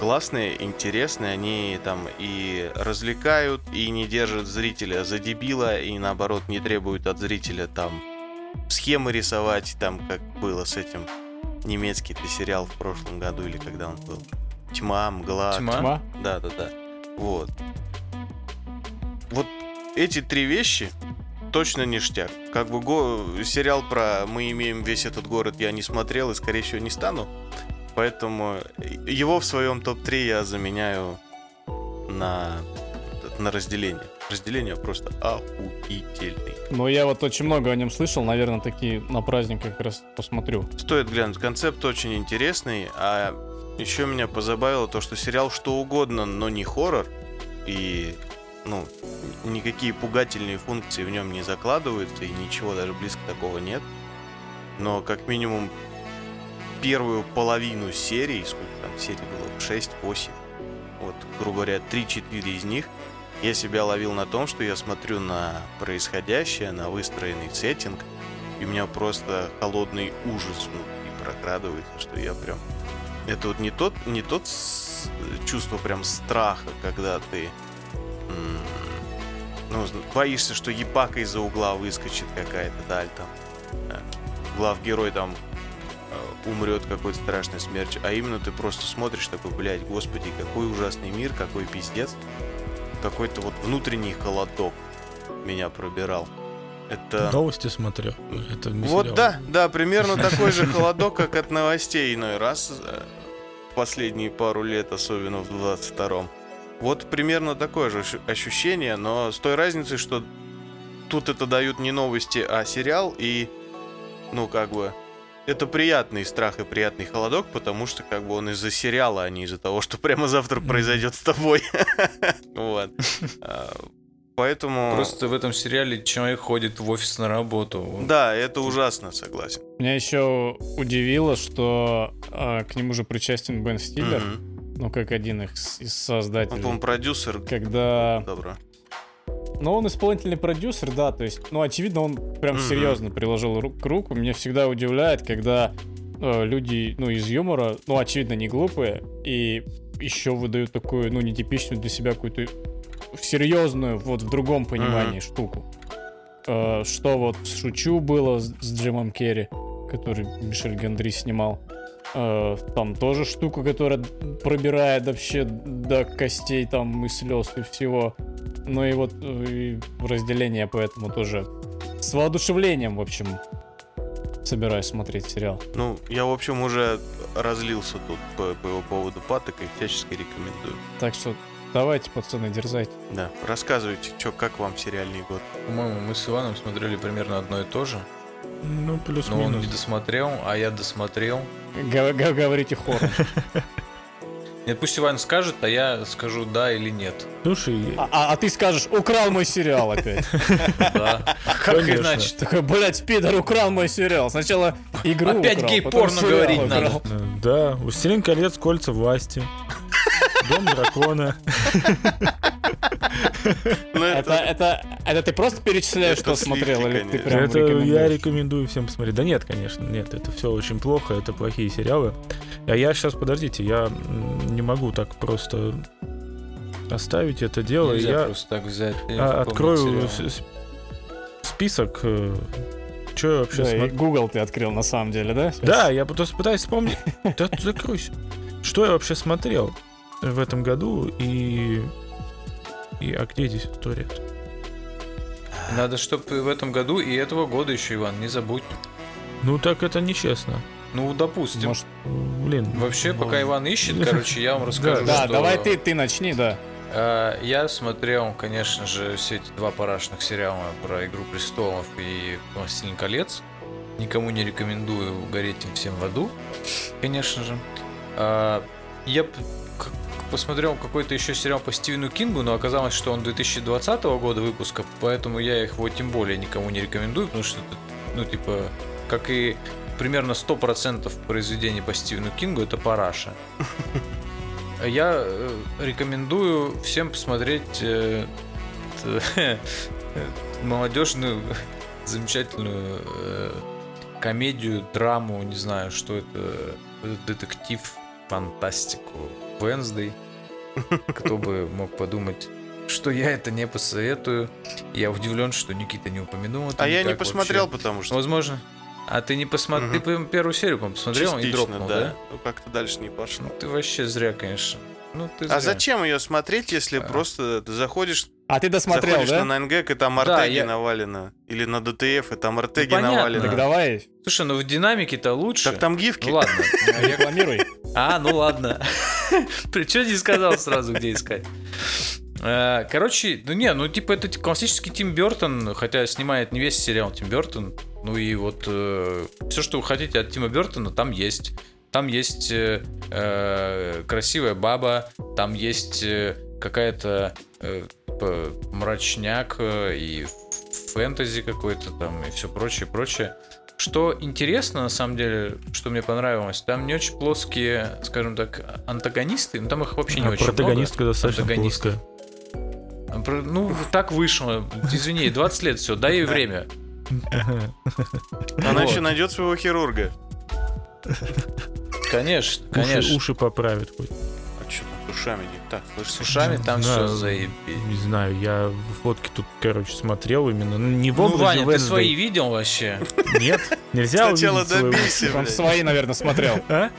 Speaker 2: классные, интересные, они там и развлекают, и не держат зрителя за дебила, и наоборот не требуют от зрителя там схемы рисовать, там как было с этим немецкий ты сериал в прошлом году или когда он был. Тьма, мгла.
Speaker 3: Тьма?
Speaker 4: Тьма?
Speaker 2: Да, да, да. Вот. Вот эти три вещи точно ништяк. Как бы го- сериал про «Мы имеем весь этот город» я не смотрел и, скорее всего, не стану. Поэтому его в своем топ-3 я заменяю на, на разделение. Разделение просто охуительный.
Speaker 4: Ну, я вот очень много о нем слышал, наверное, такие на праздник как раз посмотрю.
Speaker 2: Стоит глянуть. Концепт очень интересный, а еще меня позабавило то, что сериал что угодно, но не хоррор, и ну, никакие пугательные функции в нем не закладываются, и ничего даже близко такого нет. Но как минимум первую половину серии, сколько там серий было, 6-8, вот, грубо говоря, 3-4 из них, я себя ловил на том, что я смотрю на происходящее, на выстроенный сеттинг, и у меня просто холодный ужас внутри прокрадывается, что я прям... Это вот не тот, не тот с- чувство прям страха, когда ты ну, боишься, что епака из-за угла выскочит какая-то даль там. да. Главгерой там э, умрет какой-то страшной смертью, а именно ты просто смотришь такой, блядь, господи, какой ужасный мир, какой пиздец. Какой-то вот внутренний холодок меня пробирал. Это...
Speaker 5: Новости смотрю. Это не
Speaker 2: Вот
Speaker 5: сериал.
Speaker 2: да, да, примерно такой же холодок, как от новостей иной раз. э, Последние пару лет, особенно в 22-м. Вот примерно такое же ощу- ощущение, но с той разницей, что тут это дают не новости, а сериал, и, ну, как бы, это приятный страх и приятный холодок, потому что, как бы, он из-за сериала, а не из-за того, что прямо завтра произойдет с тобой. Вот. А, Поэтому...
Speaker 3: Просто в этом сериале человек ходит в офис на работу. Он-
Speaker 2: Да, это ужасно, согласен.
Speaker 4: Меня еще удивило, что а, к нему же причастен Бен Стиллер,
Speaker 2: Мгм.
Speaker 4: ну, как один из
Speaker 2: Он,
Speaker 4: создателей.
Speaker 2: по-моему, продюсер.
Speaker 4: Когда...
Speaker 2: Добро.
Speaker 4: Ну, он исполнительный продюсер, да, то есть, ну, очевидно, он прям
Speaker 2: Мгм.
Speaker 4: серьезно приложил ру- к руку. Меня всегда удивляет, когда э, люди, ну, из юмора, ну, очевидно, не глупые, и еще выдают такую, ну, нетипичную для себя какую-то серьезную, вот в другом понимании штуку. Э, что вот Шучу было с, с Джимом Керри, который Мишель Гендри снимал. Э, там тоже штука, которая пробирает вообще до костей там и слез и всего. Ну и вот э, и разделение поэтому тоже с воодушевлением, в общем, собираюсь смотреть сериал.
Speaker 2: Ну, я, в общем, уже разлился тут по, по его поводу паток и всячески рекомендую.
Speaker 4: Так что давайте, пацаны, дерзайте.
Speaker 2: Да, рассказывайте, чё, как вам сериальный год.
Speaker 3: По-моему, мы с Иваном смотрели примерно одно и то же.
Speaker 5: Ну,
Speaker 3: Но он
Speaker 5: плюс-минус.
Speaker 3: не досмотрел, а я досмотрел.
Speaker 4: Говорите хором.
Speaker 3: Нет, пусть Иван скажет, а я скажу да или нет.
Speaker 5: Слушай,
Speaker 4: А, а- а ты скажешь, украл мой сериал опять.
Speaker 3: Да. Как иначе?
Speaker 4: Такой, блядь, пидор украл мой сериал. Сначала игру
Speaker 3: Опять гей-порно говорить надо.
Speaker 5: да, «Властелин колец. Кольца власти». Дом дракона.
Speaker 2: Ну,
Speaker 4: Это, это, это ты просто перечисляешь,
Speaker 2: Это
Speaker 4: что смотрел, или ты прям
Speaker 5: это я рекомендую всем посмотреть. Да нет, конечно, нет, это все очень плохо, это плохие сериалы. А я сейчас, подождите, я не могу так просто оставить это дело.
Speaker 3: Нельзя
Speaker 5: я
Speaker 3: просто так взять. и
Speaker 5: а, открою
Speaker 3: сериал.
Speaker 5: с- с- список, что я вообще
Speaker 4: Да,
Speaker 5: смотрю.
Speaker 4: Google ты открыл на самом деле, да? сейчас?
Speaker 5: Да, я просто пытаюсь вспомнить. Да закройся. Что я вообще смотрел в этом году и... И, а где здесь история?
Speaker 3: Надо, чтобы в этом году и этого года еще, Иван, не забудь.
Speaker 5: Ну так это нечестно.
Speaker 3: Ну, допустим.
Speaker 4: Может,
Speaker 5: Блин.
Speaker 3: Вообще, пока Иван ищет, короче, я вам расскажу,
Speaker 4: да,
Speaker 3: что...
Speaker 4: давай ты, ты начни, да.
Speaker 3: А, Я смотрел, конечно же, все эти два парашных сериала про Игру престолов и Властелин колец. Никому не рекомендую гореть им всем в аду, конечно же. А, Я посмотрел какой-то еще сериал по Стивену Кингу, но оказалось, что он 2020 года выпуска, поэтому я их вот тем более никому не рекомендую, потому что ну, типа, как и примерно 100% произведений по Стивену Кингу, это параша. Я э, рекомендую всем посмотреть э, молодежную замечательную э, комедию, драму, не знаю, что это, детектив, фантастику, Wednesday. Кто бы мог подумать, что я это не посоветую. Я удивлен, что Никита не упомянул это
Speaker 2: А я не посмотрел,
Speaker 3: вообще.
Speaker 2: потому что
Speaker 3: Возможно. А ты не посмотрел? Ты
Speaker 2: Мгм.
Speaker 3: по- первую серию, по-моему, посмотрел и
Speaker 2: частично,
Speaker 3: дропнул,
Speaker 2: да.
Speaker 3: да?
Speaker 2: Ну, как-то дальше не пошло.
Speaker 3: Ну, ты вообще зря, конечно. Ну, ты
Speaker 2: А
Speaker 3: зря.
Speaker 2: зачем ее смотреть, если
Speaker 3: А.
Speaker 2: просто ты заходишь,
Speaker 4: А ты досмотрел,
Speaker 2: заходишь
Speaker 4: да?
Speaker 2: на 9gag, и там
Speaker 3: Да,
Speaker 2: Артеги
Speaker 3: я-
Speaker 2: навалено? Или на ДТФ, и там Артеги
Speaker 3: понятно.
Speaker 2: навалено?
Speaker 4: Так давай,
Speaker 3: Слушай, ну в динамике-то лучше.
Speaker 2: Так там гифки.
Speaker 3: Ну ладно. Ну, я-
Speaker 4: рекламируй.
Speaker 3: А, ну ладно. Причем не сказал сразу, где искать. Э, Короче, ну не, ну типа это классический Тим Бертон, хотя снимает не весь сериал Тим Бертон. Ну и вот все, что вы хотите от Тима Бертона, там есть. Там есть э, э, красивая баба, там есть э, какая-то э, мрачняк э, и фэнтези какой-то там и все прочее, прочее. Что интересно, на самом деле, что мне понравилось, там не очень плоские, скажем так, антагонисты, но там их вообще не
Speaker 5: А
Speaker 3: очень
Speaker 5: протагонистка достаточно
Speaker 3: Антагонисты.
Speaker 5: плоская.
Speaker 3: много. Про- Ну, так вышло. Извини, 20 лет все, дай ей время.
Speaker 2: Она еще найдет своего хирурга.
Speaker 3: Конечно,
Speaker 5: Уши,
Speaker 3: конечно.
Speaker 5: уши поправит хоть.
Speaker 2: Ушами не так? Слышишь?
Speaker 3: С ушами там
Speaker 5: Да,
Speaker 3: все заебись.
Speaker 5: Не знаю, я фотки тут, короче, смотрел именно. Ну, не в
Speaker 3: Ну,
Speaker 5: образе
Speaker 3: Ваня, ты
Speaker 5: Wednesday.
Speaker 3: свои видел вообще?
Speaker 5: Нет, нельзя
Speaker 2: Сначала добейся,
Speaker 4: Он свои, наверное, смотрел.
Speaker 5: А?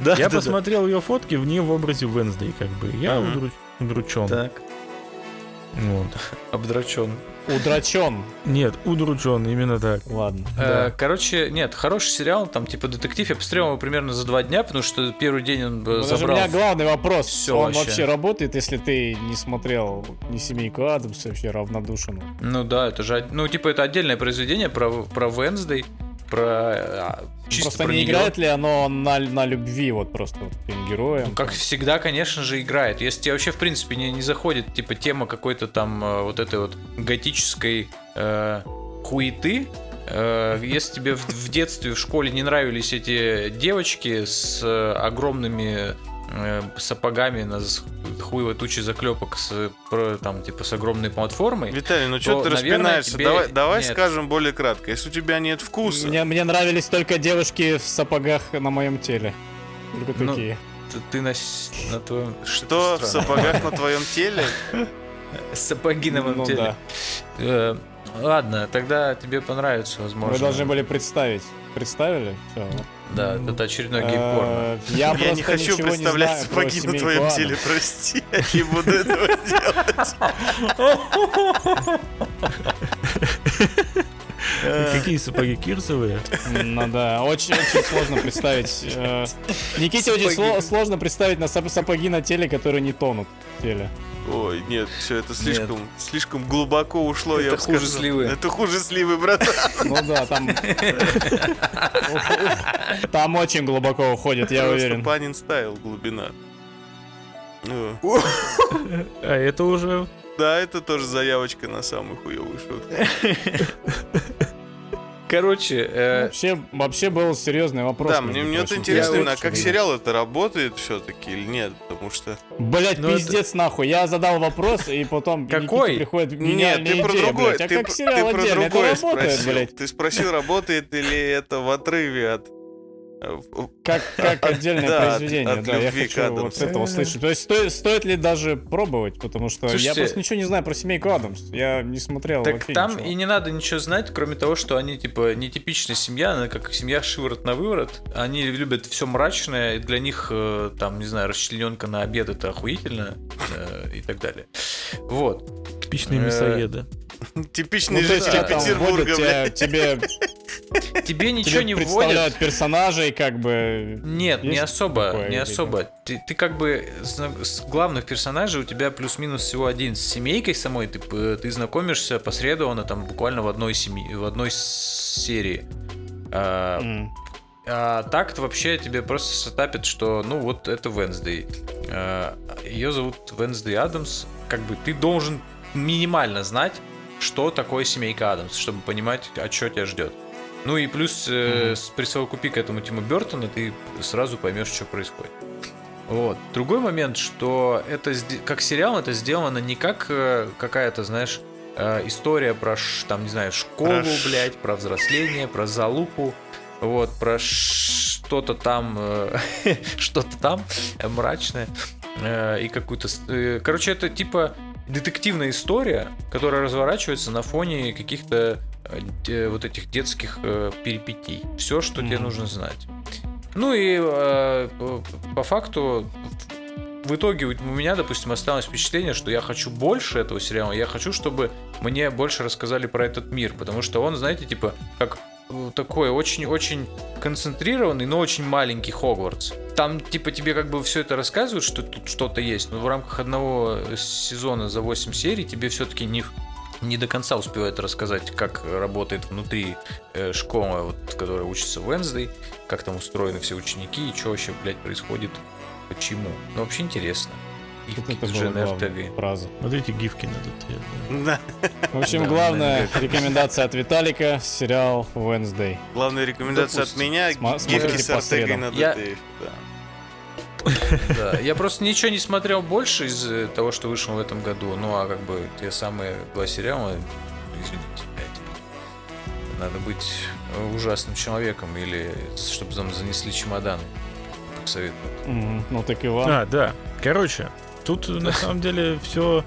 Speaker 3: Да,
Speaker 5: Я посмотрел ее фотки в ней в образе Wednesday, как бы. Я удру- удручен.
Speaker 3: Так,
Speaker 5: Вот.
Speaker 3: обдрачен.
Speaker 4: Удрачен.
Speaker 5: Нет, удручен, именно так.
Speaker 4: Ладно.
Speaker 5: Да.
Speaker 3: Э, Короче, нет, хороший сериал, там типа детектив. Я посмотрел его примерно за два дня, потому что первый день он
Speaker 4: Ну, даже у
Speaker 3: забрал.
Speaker 4: меня главный вопрос.
Speaker 3: Всё
Speaker 4: Он
Speaker 3: вообще.
Speaker 4: вообще работает, если ты не смотрел ни семейку Адамс, вообще равнодушен.
Speaker 3: Ну да, это же, ну типа это отдельное произведение про про Wednesday, про а, чисто
Speaker 4: Просто
Speaker 3: про
Speaker 4: не
Speaker 3: неё.
Speaker 4: играет ли оно на, на любви, вот просто вот героем?
Speaker 3: Ну, как всегда, конечно же, играет. Если тебе вообще, в принципе, не, не заходит, типа, тема какой-то там э, вот этой вот готической э, хуеты, э, если тебе в, в детстве, в школе не нравились эти девочки с э, огромными сапогами на хуевой туче заклепок с, про, там, типа, с огромной платформой.
Speaker 2: Виталий, ну что
Speaker 3: то,
Speaker 2: ты
Speaker 3: наверное,
Speaker 2: распинаешься?
Speaker 3: тебе-
Speaker 2: Давай, давай
Speaker 3: нет.
Speaker 2: скажем более кратко. Если у тебя нет вкуса,
Speaker 4: Мне, мне нравились только девушки в сапогах на моем теле. Только
Speaker 3: Ну,
Speaker 4: такие.
Speaker 3: Ты, ты на, на твоем...
Speaker 2: что в сапогах на твоем теле?
Speaker 3: Сапоги на моем
Speaker 4: Ну
Speaker 3: теле. Э, ладно, тогда тебе понравится, возможно.
Speaker 4: Вы должны были представить. Представили? Всё.
Speaker 3: Да, это очередной гей-порно.
Speaker 4: Э, Я
Speaker 2: Я не хочу представлять сапоги на твоем
Speaker 4: Адамс.
Speaker 2: теле, прости. Я не буду этого делать.
Speaker 5: Какие сапоги кирсовые?
Speaker 4: Ну да, очень, очень сложно представить. э, Никите очень сложно представить на сап- сапоги на теле, которые не тонут в теле.
Speaker 2: Ой, нет, все это слишком, слишком глубоко ушло, я
Speaker 3: Это
Speaker 2: бы
Speaker 3: хуже
Speaker 2: сказал.
Speaker 3: сливы.
Speaker 2: Это хуже сливы, братан.
Speaker 4: Ну да, там... Там очень глубоко уходит, я уверен.
Speaker 2: Панин стайл глубина. Ну,
Speaker 5: А это уже...
Speaker 2: Да, это тоже заявочка на самую хуевую шутку.
Speaker 3: Короче, э,
Speaker 4: Вообще, вообще был серьезный вопрос.
Speaker 2: Да, мне, мне вот интересно,
Speaker 3: Я
Speaker 2: именно,
Speaker 3: очень
Speaker 2: как сериал это работает все-таки или нет, потому что...
Speaker 4: Блять,
Speaker 3: Ну, это-
Speaker 4: пиздец нахуй. Я задал вопрос, и потом
Speaker 3: Какой?
Speaker 4: приходит
Speaker 2: Нет, ты про
Speaker 4: блядь. А
Speaker 2: ты,
Speaker 4: как
Speaker 2: про-
Speaker 4: сериал
Speaker 2: ты про
Speaker 4: отдельно? Это
Speaker 2: другое
Speaker 4: работает,
Speaker 2: спросил.
Speaker 4: блядь.
Speaker 2: Ты спросил, работает или это в отрыве от...
Speaker 4: Как, как отдельное
Speaker 2: Да, от-
Speaker 4: произведение,
Speaker 2: от
Speaker 4: да, я хочу вот
Speaker 2: Адамсу.
Speaker 4: это услышать. То есть стоит, стоит ли даже пробовать, потому что я
Speaker 3: Слушайте,
Speaker 4: просто ничего не знаю про семейку Адамс. Я не смотрел
Speaker 3: так
Speaker 4: вообще
Speaker 3: там
Speaker 4: ничего.
Speaker 3: и не надо ничего знать, кроме того, что они, типа, нетипичная семья, она как семья шиворот на выворот. Они любят все мрачное, и для них, э, там, не знаю, расчлененка на обед это охуительно э, и так далее. Вот.
Speaker 5: Типичные
Speaker 3: Э,
Speaker 5: мясоеды.
Speaker 2: Типичный
Speaker 4: Ну, тебя там
Speaker 2: Петербурга, блядь.
Speaker 4: тебе,
Speaker 3: Тебе ничего не
Speaker 4: представляют
Speaker 3: вводят.
Speaker 4: персонажей, как бы...
Speaker 3: Нет, не особо, не особо. Ты, ты как бы с главных персонажей у тебя плюс-минус всего один. С семейкой самой ты, ты знакомишься посредованно там буквально в одной семье, в одной серии. А,
Speaker 4: м,
Speaker 3: а так то вообще тебе просто сетапит, что ну вот это Венсдей. Ее зовут Венсдей Адамс. Как бы ты должен минимально знать, что такое семейка Адамс, чтобы понимать, а что тебя ждет. Ну и плюс э, с присовокупи к этому Тима Бертона, ты сразу поймешь, что происходит. Вот. Другой момент, что это как сериал, это сделано не как э, какая-то, знаешь, э, история про, там, не знаю, школу,
Speaker 2: Про
Speaker 3: блядь, про взросление, про залупу, вот, про что-то там, э, что-то там э, мрачное э, и какую-то... э, Короче, это типа детективная история, которая разворачивается на фоне каких-то э, де- вот этих детских э, перипетий. Все, что тебе
Speaker 4: Мгм.
Speaker 3: нужно знать. Ну и э, по- факту в итоге у меня, допустим, осталось впечатление, что я хочу больше этого сериала, я хочу, чтобы мне больше рассказали про этот мир, потому что он, знаете, типа, как э, такой очень-очень концентрированный, но очень маленький Хогвартс. Там, типа, тебе как бы все это рассказывают, что тут что-то есть, но в рамках одного сезона за 8 серий тебе все-таки не, не до конца успевают рассказать, как работает внутри э, школа, вот, которая учится в Венсдей, как там устроены все ученики и что вообще, блядь, происходит, почему. Ну, вообще интересно. И
Speaker 4: вот это была главная фраза.
Speaker 5: Смотрите гифки на этот.
Speaker 2: Да.
Speaker 4: В общем,
Speaker 3: Да,
Speaker 4: главная рекомендация от Виталика — сериал Wednesday.
Speaker 2: Главная рекомендация от меня
Speaker 4: Сма-
Speaker 2: гифки с Артегой на
Speaker 3: Я-
Speaker 2: ДТФ. да.
Speaker 3: Да, я просто ничего не смотрел больше из э, того, что вышло в этом году. Ну, а как бы те самые два сериала, извините. Надо быть ужасным человеком или чтобы нам занесли чемоданы. Как советуют.
Speaker 4: Мгм. Ну так Иван.
Speaker 5: А, да. Короче, тут на самом деле все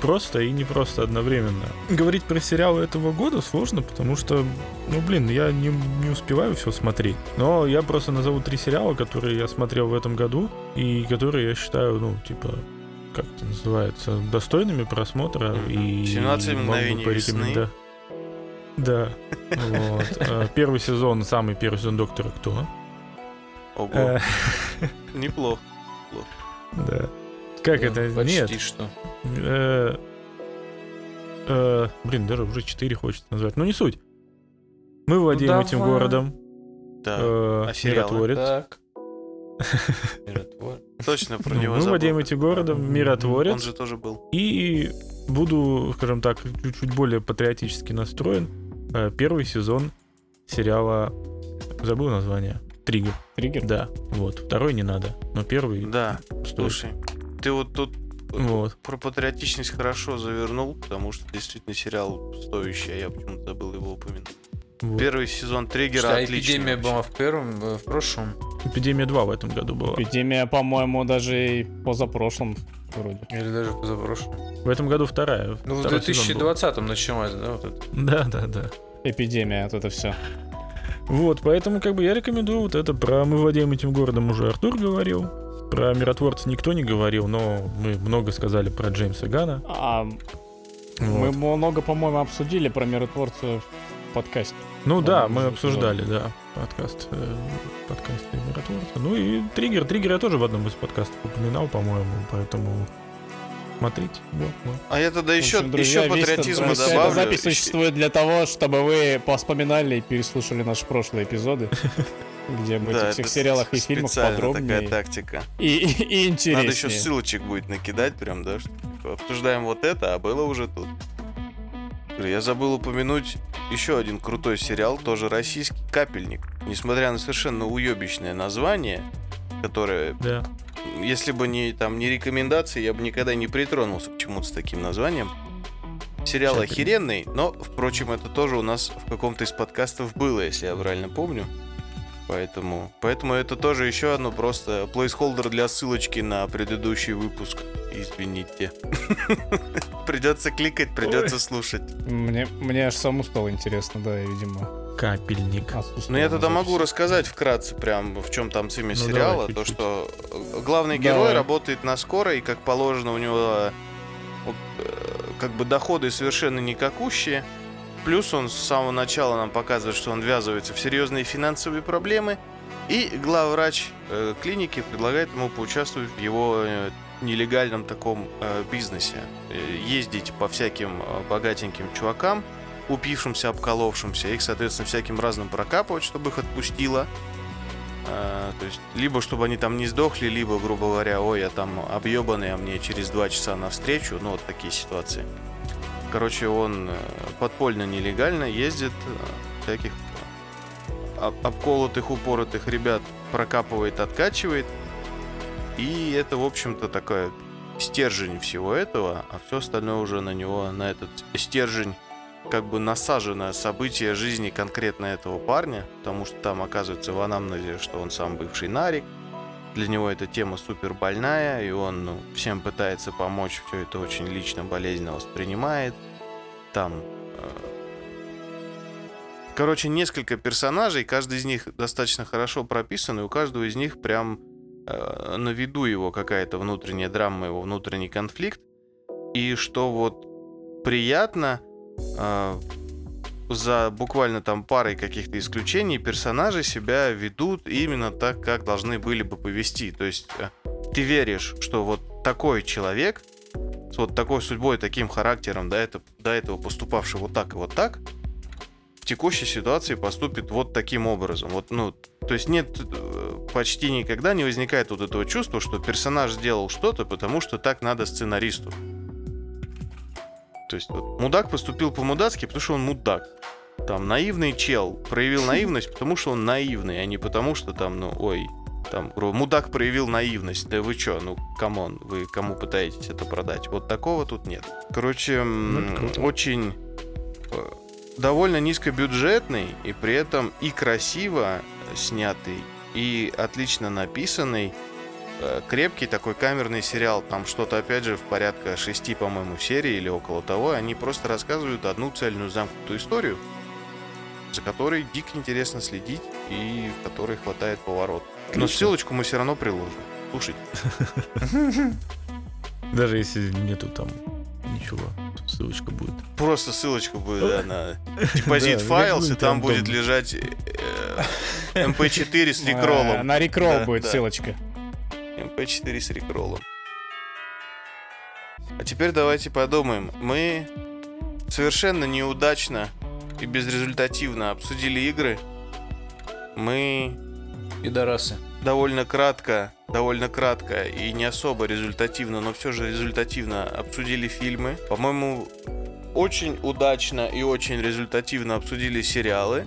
Speaker 5: просто и не просто одновременно. Говорить про сериалы этого года сложно, потому что, ну блин, я не, не успеваю все смотреть. Но я просто назову три сериала, которые я смотрел в этом году, и которые я считаю, ну, типа, как это называется, достойными просмотра. И
Speaker 2: 17
Speaker 5: могу
Speaker 2: мгновений
Speaker 5: порекоменда- Да. Вот. Э, Первый сезон, самый первый сезон Доктора Кто.
Speaker 2: Ого,
Speaker 5: Э,
Speaker 2: неплохо.
Speaker 5: Да. Как
Speaker 3: Ну,
Speaker 5: это?
Speaker 3: Почти
Speaker 5: Нет.
Speaker 3: что.
Speaker 5: Э, э, блин, даже уже 4 хочется назвать. Ну, не суть. Мы владеем этим городом.
Speaker 2: Да,
Speaker 5: э,
Speaker 2: А
Speaker 5: миротворец.
Speaker 3: Так. Миротвор.
Speaker 2: точно про
Speaker 5: Ну,
Speaker 2: него
Speaker 5: мы владеем этим городом,
Speaker 2: Он
Speaker 5: миротворец.
Speaker 2: же тоже был.
Speaker 5: И буду, скажем так, чуть-чуть более патриотически настроен. Э, Первый сезон сериала... Забыл название. Триггер.
Speaker 4: Триггер?
Speaker 5: Да, вот. Второй не надо, но первый
Speaker 2: Да,
Speaker 5: стоит.
Speaker 2: слушай, ты вот тут
Speaker 5: Вот.
Speaker 2: про патриотичность хорошо завернул, потому что действительно сериал стоящий, а я почему-то забыл его упомянуть.
Speaker 5: вот.
Speaker 2: Первый сезон Триггера
Speaker 3: Что, а
Speaker 2: отличный.
Speaker 3: эпидемия
Speaker 2: вообще.
Speaker 3: была в первом, э, в прошлом?
Speaker 5: Эпидемия 2 в этом году была.
Speaker 4: Эпидемия, по-моему, даже и позапрошлом вроде.
Speaker 3: Или даже позапрошлом?
Speaker 5: В этом году вторая.
Speaker 3: Ну, в
Speaker 5: второй сезон был.
Speaker 3: 2020-м началось, да, вот это?
Speaker 5: Да, да, да.
Speaker 4: Эпидемия, вот это все.
Speaker 5: Вот, поэтому как бы я рекомендую вот это. Про «Мы владеем этим городом» уже Артур говорил. Про «Миротворца» никто не говорил, но мы много сказали про Джеймса Гана.
Speaker 4: А
Speaker 5: Вот.
Speaker 4: мы много, по-моему, обсудили про миротворца в подкасте.
Speaker 5: Ну да, мы обсуждали, да, подкаст, э, подкаст «Миротворца». Ну и «Триггер». «Триггер» я тоже в одном из подкастов упоминал, по-моему, поэтому смотрите. Вот, вот.
Speaker 2: А я тогда еще,
Speaker 4: общем, друзья,
Speaker 2: еще
Speaker 4: весь
Speaker 2: патриотизма
Speaker 4: эта
Speaker 2: добавлю.
Speaker 4: запись существует для того, чтобы вы поспоминали и переслушали наши прошлые эпизоды, где мы
Speaker 2: Да,
Speaker 4: этих всех сериалах и фильмах подробнее
Speaker 2: такая тактика.
Speaker 4: и, и, и интереснее.
Speaker 2: Надо еще ссылочек будет накидать прям, да, что типа, обсуждаем вот это, а было уже тут. Я забыл упомянуть еще один крутой сериал, тоже российский, «Капельник». Несмотря на совершенно уебищное название, которое,
Speaker 5: Да.
Speaker 2: если бы не, там, не рекомендации, я бы никогда не притронулся к чему-то с таким названием. Сериал
Speaker 5: Капельник.
Speaker 2: охеренный, но, впрочем, это тоже у нас в каком-то из подкастов было, если я правильно помню. Поэтому, поэтому это тоже еще одно просто плейсхолдер для ссылочки на предыдущий выпуск. Извините. Придется кликать, придется слушать.
Speaker 4: Мне, мне аж саму стало интересно, да, видимо.
Speaker 5: Капельник.
Speaker 2: Ну, я тогда могу рассказать вкратце прям, в чем там цимя
Speaker 5: Ну,
Speaker 2: сериала.
Speaker 5: давай,
Speaker 2: то, что э, главный
Speaker 4: Давай.
Speaker 2: герой работает на скорой, и как положено у него э, как бы доходы совершенно никакущие. Плюс он с самого начала нам показывает, что он ввязывается в серьезные финансовые проблемы. И главврач э, клиники предлагает ему поучаствовать в его э, нелегальном таком э, бизнесе. Э, ездить по всяким э, богатеньким чувакам, упившимся, обколовшимся, их, соответственно, всяким разным прокапывать, чтобы их отпустило. А, то есть, либо чтобы они там не сдохли, либо, грубо говоря, ой, я там объебанный, а мне через два часа навстречу. Ну, вот такие ситуации. Короче, он э, подпольно, нелегально ездит, э, всяких э, об- обколотых, упоротых ребят прокапывает, откачивает. И это, в общем-то, такая стержень всего этого, а все остальное уже на него, на этот стержень как бы насаженное событие жизни конкретно этого парня, потому что там оказывается в анамнезе, что он сам бывший нарик. Для него эта тема супер больная, и он ну, всем пытается помочь, все это очень лично, болезненно воспринимает. Там... э, Короче, несколько персонажей, каждый из них достаточно хорошо прописан, и у каждого из них прям э, на виду его какая-то внутренняя драма, его внутренний конфликт. И что вот приятно, а, за буквально там парой каких-то исключений персонажи себя ведут именно так, как должны были бы повести. То есть э, ты веришь, что вот такой человек с вот такой судьбой, таким характером, до этого, до этого поступавший вот так и вот так, в текущей ситуации поступит вот таким образом. Вот, ну, то есть нет, э, почти никогда не возникает вот этого чувства, что персонаж сделал что-то, потому что так надо сценаристу. То есть вот, мудак поступил по-мудацки, потому что он мудак. Там наивный чел проявил наивность, потому что он наивный, а не потому что там, ну, ой, там, мудак проявил наивность. Да вы чё, ну, come on, вы кому пытаетесь это продать? Вот такого тут нет. Короче,
Speaker 5: Ну,
Speaker 2: очень э, довольно низкобюджетный и при этом и красиво снятый, и отлично написанный крепкий такой камерный сериал. Там что-то, опять же, в порядка шести, по-моему, серий или около того. Они просто рассказывают одну цельную замкнутую историю, за которой дико интересно следить и в которой хватает поворот. Но
Speaker 5: Отлично.
Speaker 2: ссылочку мы все равно приложим. Слушайте.
Speaker 5: Даже если нету там ничего, ссылочка будет.
Speaker 2: Просто ссылочка будет да, на депозит файлс, и там
Speaker 5: будет
Speaker 2: лежать э, MP4 с
Speaker 4: Э,
Speaker 2: рекроллом.
Speaker 4: На рекролл
Speaker 2: Да,
Speaker 4: будет ссылочка.
Speaker 2: MP4 с рекроллом. А теперь давайте подумаем. Мы совершенно неудачно и безрезультативно обсудили игры. Мы
Speaker 3: Пидорасы.
Speaker 2: довольно кратко, довольно кратко и не особо результативно, но все же результативно обсудили фильмы. По-моему, очень удачно и очень результативно обсудили сериалы.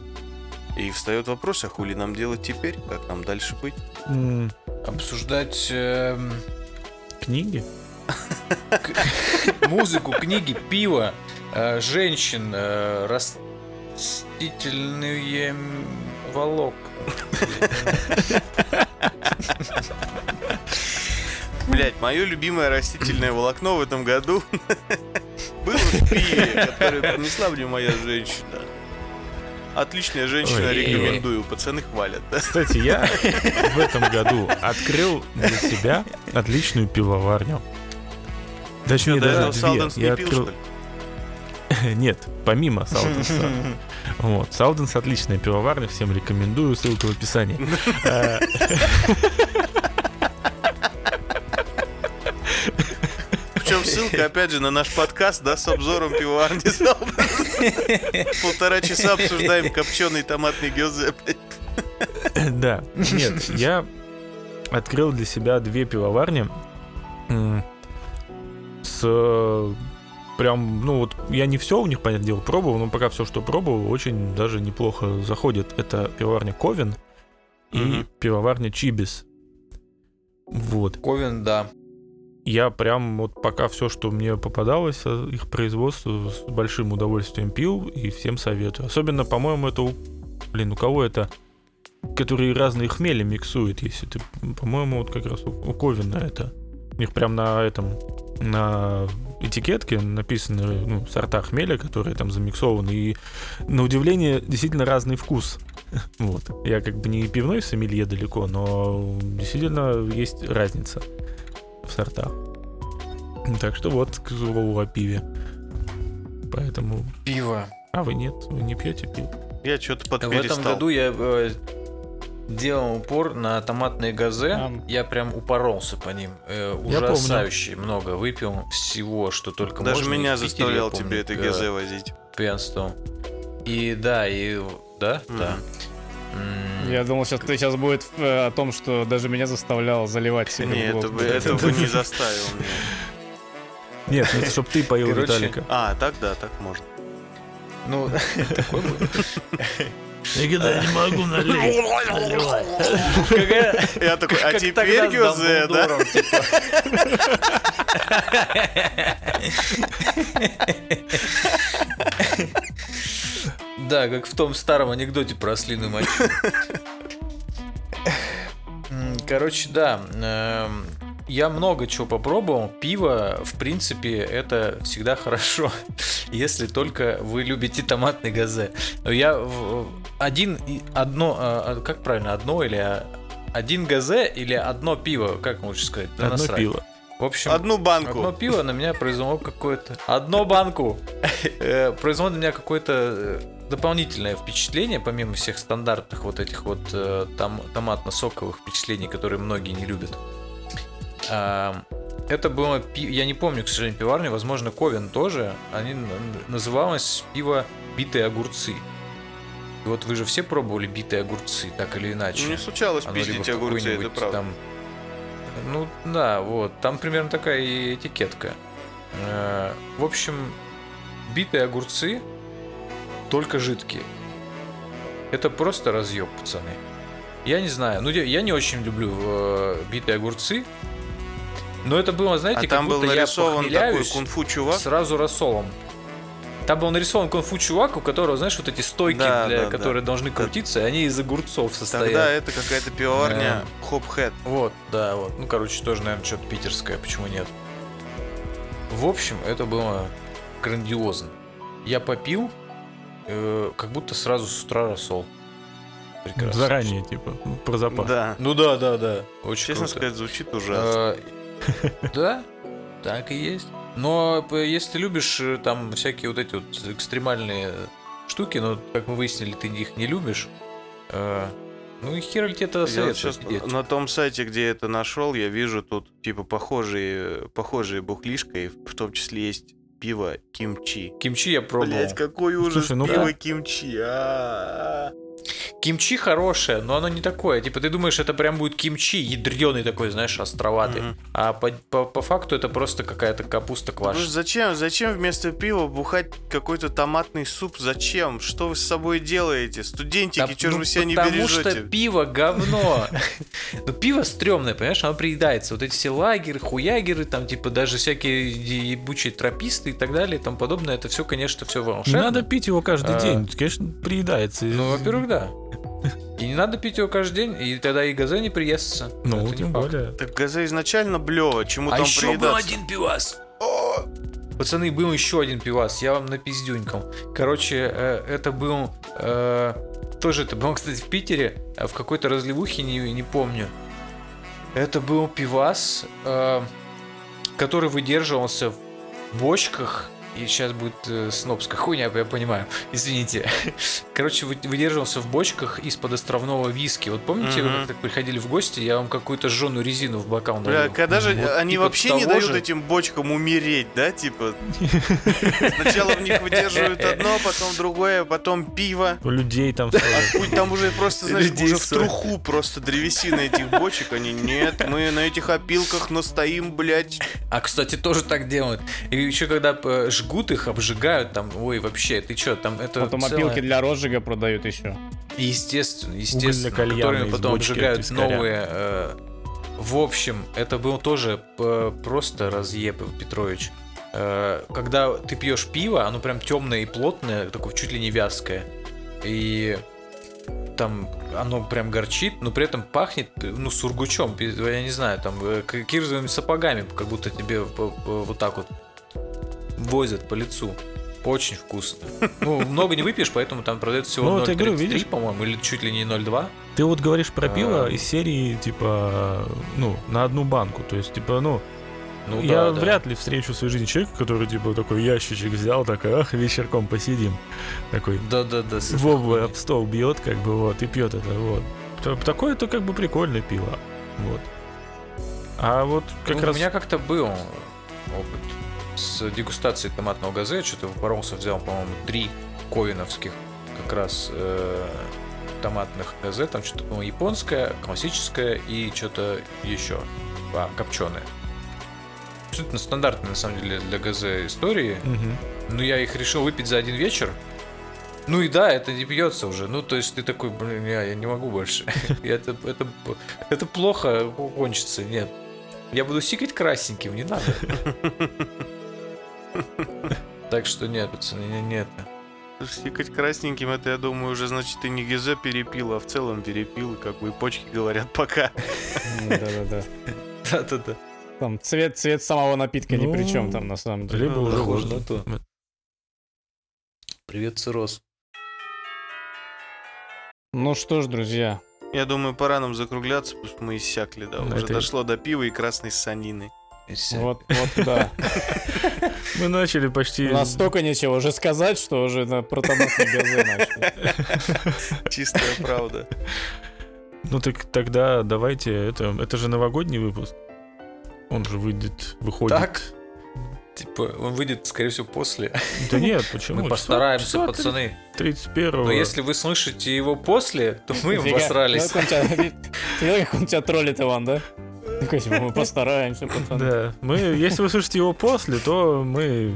Speaker 2: И встает вопрос, а хули нам делать теперь? Как нам дальше быть?
Speaker 5: М,
Speaker 3: Обсуждать эм,
Speaker 5: Книги?
Speaker 3: музыку, книги, пиво, э, женщин, э, растительные м, волокна.
Speaker 2: Блять, мое любимое растительное волокно в этом году было в пиве, которое принесла мне моя женщина. Отличная женщина,
Speaker 5: Ой,
Speaker 2: рекомендую. Пацаны хвалят. да.
Speaker 5: Кстати, я в этом году открыл для себя отличную пивоварню. Точнее,
Speaker 2: этого
Speaker 5: даже две. Я открыл... Нет, помимо Сауденса. Вот. Сауденс отличная пивоварня, всем рекомендую, ссылка в описании.
Speaker 2: Ссылка, опять же, на наш подкаст, да, с обзором пивоварни. Полтора часа обсуждаем копченый томатный гёзе.
Speaker 5: Да, нет, я открыл для себя две пивоварни с прям, ну вот, я не все у них, понятное дело, пробовал, но пока все, что пробовал, очень даже неплохо заходит. Это пивоварня Ковен и пивоварня Чибис. Вот.
Speaker 3: Ковен, да.
Speaker 5: Я прям вот пока все, что мне попадалось, э, их производство с большим удовольствием пил и всем советую. Особенно, по-моему, это у... Блин, у кого это? Которые разные хмели миксуют, если ты... По-моему, вот как раз у, у Ковина это. У них прям на этом... На этикетке написаны ну, сорта хмеля, которые там замиксованы. И, на удивление, действительно разный вкус. Вот. Я как бы не пивной сомелье далеко, но действительно есть разница в сортах. Так что вот к слову о пиве. Поэтому...
Speaker 3: Пиво.
Speaker 5: А вы нет? Вы не пьете пиво?
Speaker 2: Я что-то
Speaker 3: В этом
Speaker 2: подперестал.
Speaker 3: году я э, делал упор на томатные газе.
Speaker 4: Ам.
Speaker 3: Я прям упоролся по ним. Э,
Speaker 5: Я помню.
Speaker 3: ужасающе много выпил всего, что только
Speaker 2: Даже
Speaker 3: можно. И
Speaker 2: меня
Speaker 3: Питере,
Speaker 2: заставлял
Speaker 3: помню,
Speaker 2: тебе это
Speaker 3: э,
Speaker 2: ГЗ возить.
Speaker 3: пьянствовал. И да, и да,
Speaker 2: Мгм.
Speaker 3: да.
Speaker 4: Я думал, сейчас ты сейчас будет э, о том, что даже меня заставлял заливать себе.
Speaker 2: Не, это бы, это бы не заставил меня.
Speaker 5: Нет, ну, чтобы ты поел
Speaker 3: Короче,
Speaker 5: Виталика.
Speaker 2: А, так да, так можно.
Speaker 3: Ну, такой был.
Speaker 5: Никогда не могу налить.
Speaker 2: Я такой, а теперь ГЗ, да?
Speaker 3: Да, как в том старом анекдоте про ослиную мочу. Короче, да. эм, Я много чего попробовал. Пиво, в принципе, это всегда хорошо, если только вы любите томатный газе. Но я один, одно, а, а, как правильно, одно или а, один газе или одно пиво, как лучше сказать? Да
Speaker 5: Одно
Speaker 3: насрать.
Speaker 5: пиво.
Speaker 3: В общем,
Speaker 2: Одну
Speaker 3: Одно
Speaker 2: банку.
Speaker 3: пиво на меня произвело какое-то... Одно банку! Э, произвело на меня какое-то э, дополнительное впечатление, помимо всех стандартных вот этих вот э, там, томатно-соковых впечатлений, которые многие не любят. А, Это было Я не помню, к сожалению, пиварню, возможно, Ковен тоже. Они называлось пиво «Битые огурцы». И вот вы же все пробовали битые огурцы, так или иначе.
Speaker 2: Не случалось
Speaker 3: Оно
Speaker 2: пиздить огурцы, это правда.
Speaker 3: Там... Ну да, вот. Там примерно такая и этикетка. Э, В общем, битые огурцы, только жидкие. Это просто разъеб, пацаны. Я не знаю. Ну, я, я не очень люблю э, битые огурцы. Но это было, знаете,
Speaker 2: А
Speaker 3: как
Speaker 2: там был нарисован такой кунг-фу чувак.
Speaker 3: сразу рассолом. Там был нарисован кунг-фу чувак, у которого, знаешь, вот эти стойки,
Speaker 2: Да,
Speaker 3: для,
Speaker 2: да, да.
Speaker 3: которые должны крутиться, и они из огурцов состоят.
Speaker 2: Тогда это какая-то пивоварня Хопхэт.
Speaker 3: Вот, да, вот. Ну, короче, тоже, наверное, что-то питерское, почему нет. В общем, это было грандиозно. Я попил, э, как будто сразу с утра рассол. Прекрасно.
Speaker 5: Заранее, типа, про запас.
Speaker 2: Да.
Speaker 3: Ну да, да, да. Очень
Speaker 2: Честно
Speaker 3: круто.
Speaker 2: сказать, звучит ужасно.
Speaker 3: Э, Да, так и есть. Но п- если ты любишь э, там всякие вот эти вот экстремальные штуки, но, как мы выяснили, ты их не любишь, э, ну и хер ли тебе это
Speaker 2: вот
Speaker 3: советую
Speaker 2: сейчас на том сайте, где я это нашел, я вижу тут типа похожие, похожие бухлишка, и в том числе есть пиво кимчи.
Speaker 3: Кимчи я пробовал.
Speaker 2: Блять, какой ужас
Speaker 5: Слушай, ну
Speaker 2: пиво кимчи. а
Speaker 3: кимчи хорошее, но оно не такое. Типа ты думаешь, это прям будет кимчи, ядреный такой, знаешь, островатый.
Speaker 2: Мгм.
Speaker 3: А по, по- по факту это просто какая-то капуста
Speaker 2: Ну,
Speaker 3: квашеная.
Speaker 2: зачем, зачем вместо пива бухать какой-то томатный суп? Зачем? Что вы с собой делаете? Студентики,
Speaker 3: Да,
Speaker 2: что же
Speaker 3: ну,
Speaker 2: вы себя не
Speaker 3: Потому что
Speaker 2: бережете?
Speaker 3: пиво говно. Ну, пиво стрёмное, понимаешь, оно приедается. Вот эти все лагеры, хуягеры, там, типа, даже всякие ебучие трописты и так далее и тому подобное, это все, конечно, все волшебно.
Speaker 5: надо пить его каждый
Speaker 3: А.
Speaker 5: день. Конечно, приедается.
Speaker 3: Ну, во-первых, да. И не надо пить его каждый день, и тогда и газе не приестся.
Speaker 5: Ну,
Speaker 3: Это
Speaker 5: тем более.
Speaker 2: Так газа изначально блево, чему
Speaker 3: А
Speaker 2: там
Speaker 3: еще был
Speaker 2: приедаться?
Speaker 3: один пивас. Пацаны, был еще один пивас, я вам напиздюнькал. Короче, э, это был... э, тоже это был, кстати, в Питере, а в какой-то разливухе, не, не помню. Это был пивас, э, который выдерживался в бочках. И сейчас будет э, снобская хуйня, я понимаю. Извините. Короче, вы- выдерживался в бочках из-под островного виски. Вот помните, вы
Speaker 2: Мгм.
Speaker 3: как-то приходили в гости, я вам какую-то жженую резину в бокал
Speaker 2: Бля,
Speaker 3: налил.
Speaker 2: когда же
Speaker 3: Вот
Speaker 2: они
Speaker 3: типа
Speaker 2: вообще не дают
Speaker 3: же.
Speaker 2: этим бочкам умереть, да, типа? Сначала в них выдерживают одно, потом другое, а потом пиво.
Speaker 5: У людей там.
Speaker 2: Путь там уже просто, знаешь, уже в труху просто древесина этих бочек. Они, нет, мы на этих опилках настоим, блядь.
Speaker 3: А, кстати, тоже так делают. И еще когда э, жгут их, обжигают, там, ой, вообще, ты что, там это
Speaker 4: Потом
Speaker 3: целое-
Speaker 4: опилки для розжига продают еще.
Speaker 3: Естественно, естественно, которыми потом обжигают новые. э, в общем, это был тоже э, просто разъеб, Петрович. Э, когда ты пьешь пиво, оно прям темное и плотное, такое чуть ли не вязкое. И там оно прям горчит, но при этом пахнет, ну, сургучом, я не знаю, там, э, кирзовыми сапогами, как будто тебе по- по- вот так вот возят по лицу. Очень вкусно. Ну, много не выпьешь, поэтому там продается всего
Speaker 5: Ну, вот я говорю,
Speaker 3: 0,33,
Speaker 5: видишь?
Speaker 3: по-моему, или чуть ли не 0,2.
Speaker 5: Ты вот говоришь про пиво
Speaker 3: А.
Speaker 5: из серии, типа, ну, на одну банку. То есть, типа, ну,
Speaker 3: Ну,
Speaker 5: я
Speaker 3: да, да.
Speaker 5: вряд ли встречу в своей жизни человека, который, типа, такой ящичек взял, такой, ах, вечерком посидим. Такой,
Speaker 3: Да-да-да. с этой
Speaker 5: Вову
Speaker 3: хуйней.
Speaker 5: об стол бьет, как бы, вот, и пьет это, вот. Т- Такое это как бы прикольное пиво. Вот. А вот как
Speaker 3: Ну,
Speaker 5: раз...
Speaker 3: У меня как-то был опыт с дегустацией томатного газе. Что-то упоролся, взял, по-моему, три ковиновских как раз э, томатных газе. Там что-то, по-моему, японское, классическое и что-то еще. А, копченое. Абсолютно стандартные, на самом деле, для газе истории.
Speaker 5: Мгм.
Speaker 3: Но я их решил выпить за один вечер. Ну и да, это не пьется уже. Ну, то есть ты такой, блин, я, я не могу больше. это, это, это плохо кончится. Нет. Я буду сикать красненьким, не надо. Так что нет, пацаны, не, не это.
Speaker 2: Стикать красненьким, это, я думаю, уже, значит, ты не гизе перепил, а в целом перепил, и как бы и почки говорят пока.
Speaker 4: Да-да-да.
Speaker 3: Да-да-да.
Speaker 4: Там цвет, цвет самого напитка ни при
Speaker 5: Ну,
Speaker 4: чем там на самом деле.
Speaker 5: Либо
Speaker 2: Ну,
Speaker 5: уже
Speaker 3: на то. Привет, цирроз.
Speaker 4: Ну что ж, друзья,
Speaker 2: Я думаю, пора нам закругляться, потому что мы иссякли, да. Уже дошло до пива и красной санины.
Speaker 3: Всё.
Speaker 4: вот, вот, да.
Speaker 5: Мы начали почти...
Speaker 4: Настолько нечего уже сказать, что уже на про томатные газы начали.
Speaker 2: Чистая правда.
Speaker 5: Ну так тогда давайте, это, это же новогодний выпуск. Он же выйдет, выходит.
Speaker 3: Так? Типа, он выйдет, скорее всего, после.
Speaker 5: Да нет, почему?
Speaker 3: Мы постараемся,
Speaker 5: Числа
Speaker 3: пацаны.
Speaker 5: 31
Speaker 3: Но если вы слышите его после, то мы
Speaker 4: Нифига.
Speaker 3: обосрались.
Speaker 4: Ну, как он тебя- Ты видел, как он тебя троллит, Иван, да? Типа, мы постараемся, пацаны.
Speaker 5: Да, мы, если вы слышите его после, то мы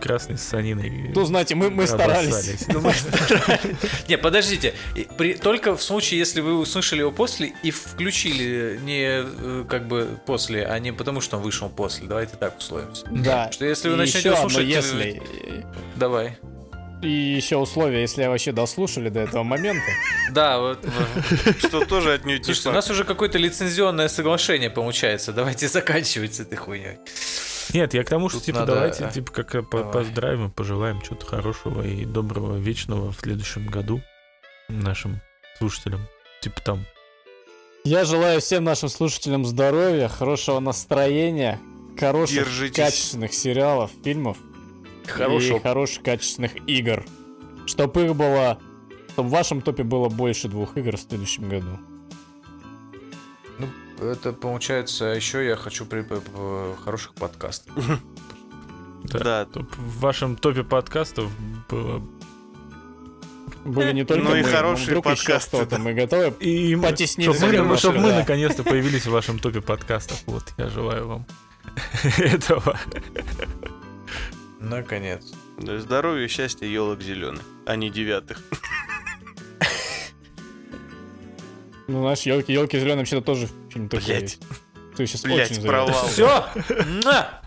Speaker 5: красной саниной.
Speaker 4: Ну, знаете, мы, мы старались.
Speaker 3: Ну, мы старались. Не, подождите. При- только в случае, если вы услышали его после и включили не э, как бы после, а не потому, что он вышел после. Давайте так условимся.
Speaker 4: Да.
Speaker 3: Что если вы
Speaker 4: И
Speaker 3: начнете слушать,
Speaker 4: если.
Speaker 3: Давай.
Speaker 4: И еще условие, если вообще дослушали до этого момента.
Speaker 3: Да, вот.
Speaker 2: Что тоже отнюдь не
Speaker 3: Слушайте, у нас уже какое-то лицензионное соглашение получается. Давайте заканчивать с этой хуйней.
Speaker 5: Нет, я к тому, что
Speaker 3: Тут
Speaker 5: типа
Speaker 3: надо,
Speaker 5: давайте
Speaker 3: а,
Speaker 5: типа как э,
Speaker 3: давай.
Speaker 5: поздравим, пожелаем чего-то хорошего и доброго, вечного в следующем году нашим слушателям. Типа там.
Speaker 4: Я желаю всем нашим слушателям здоровья, хорошего настроения, хороших,
Speaker 2: Держитесь.
Speaker 4: качественных сериалов, фильмов и
Speaker 3: Хорошего.
Speaker 4: хороших, качественных игр. Чтоб их было... Чтобы в вашем топе было больше двух игр в следующем году.
Speaker 3: Это получается, еще я хочу при, хороших подкастов.
Speaker 5: Да.
Speaker 2: Да,
Speaker 5: Топ- в вашем топе подкастов было
Speaker 4: были не только
Speaker 2: Ну и
Speaker 4: мы, но
Speaker 2: хорошие
Speaker 4: вдруг еще
Speaker 2: подкасты,
Speaker 4: кто-то.
Speaker 2: да.
Speaker 4: Мы готовы
Speaker 5: И
Speaker 4: Потеснить
Speaker 5: чтобы мы,
Speaker 4: Зелёного
Speaker 5: чтоб мы наконец-то появились в вашем топе подкастов. Вот, я желаю вам этого.
Speaker 3: Наконец.
Speaker 2: Здоровья, счастья, елок зеленых, а не девятых.
Speaker 4: Ну, знаешь, елки, елки зеленые вообще-то тоже фильм такой
Speaker 2: Блять.
Speaker 4: Ты сейчас
Speaker 2: блять,
Speaker 4: очень
Speaker 2: провал.
Speaker 3: Все! На!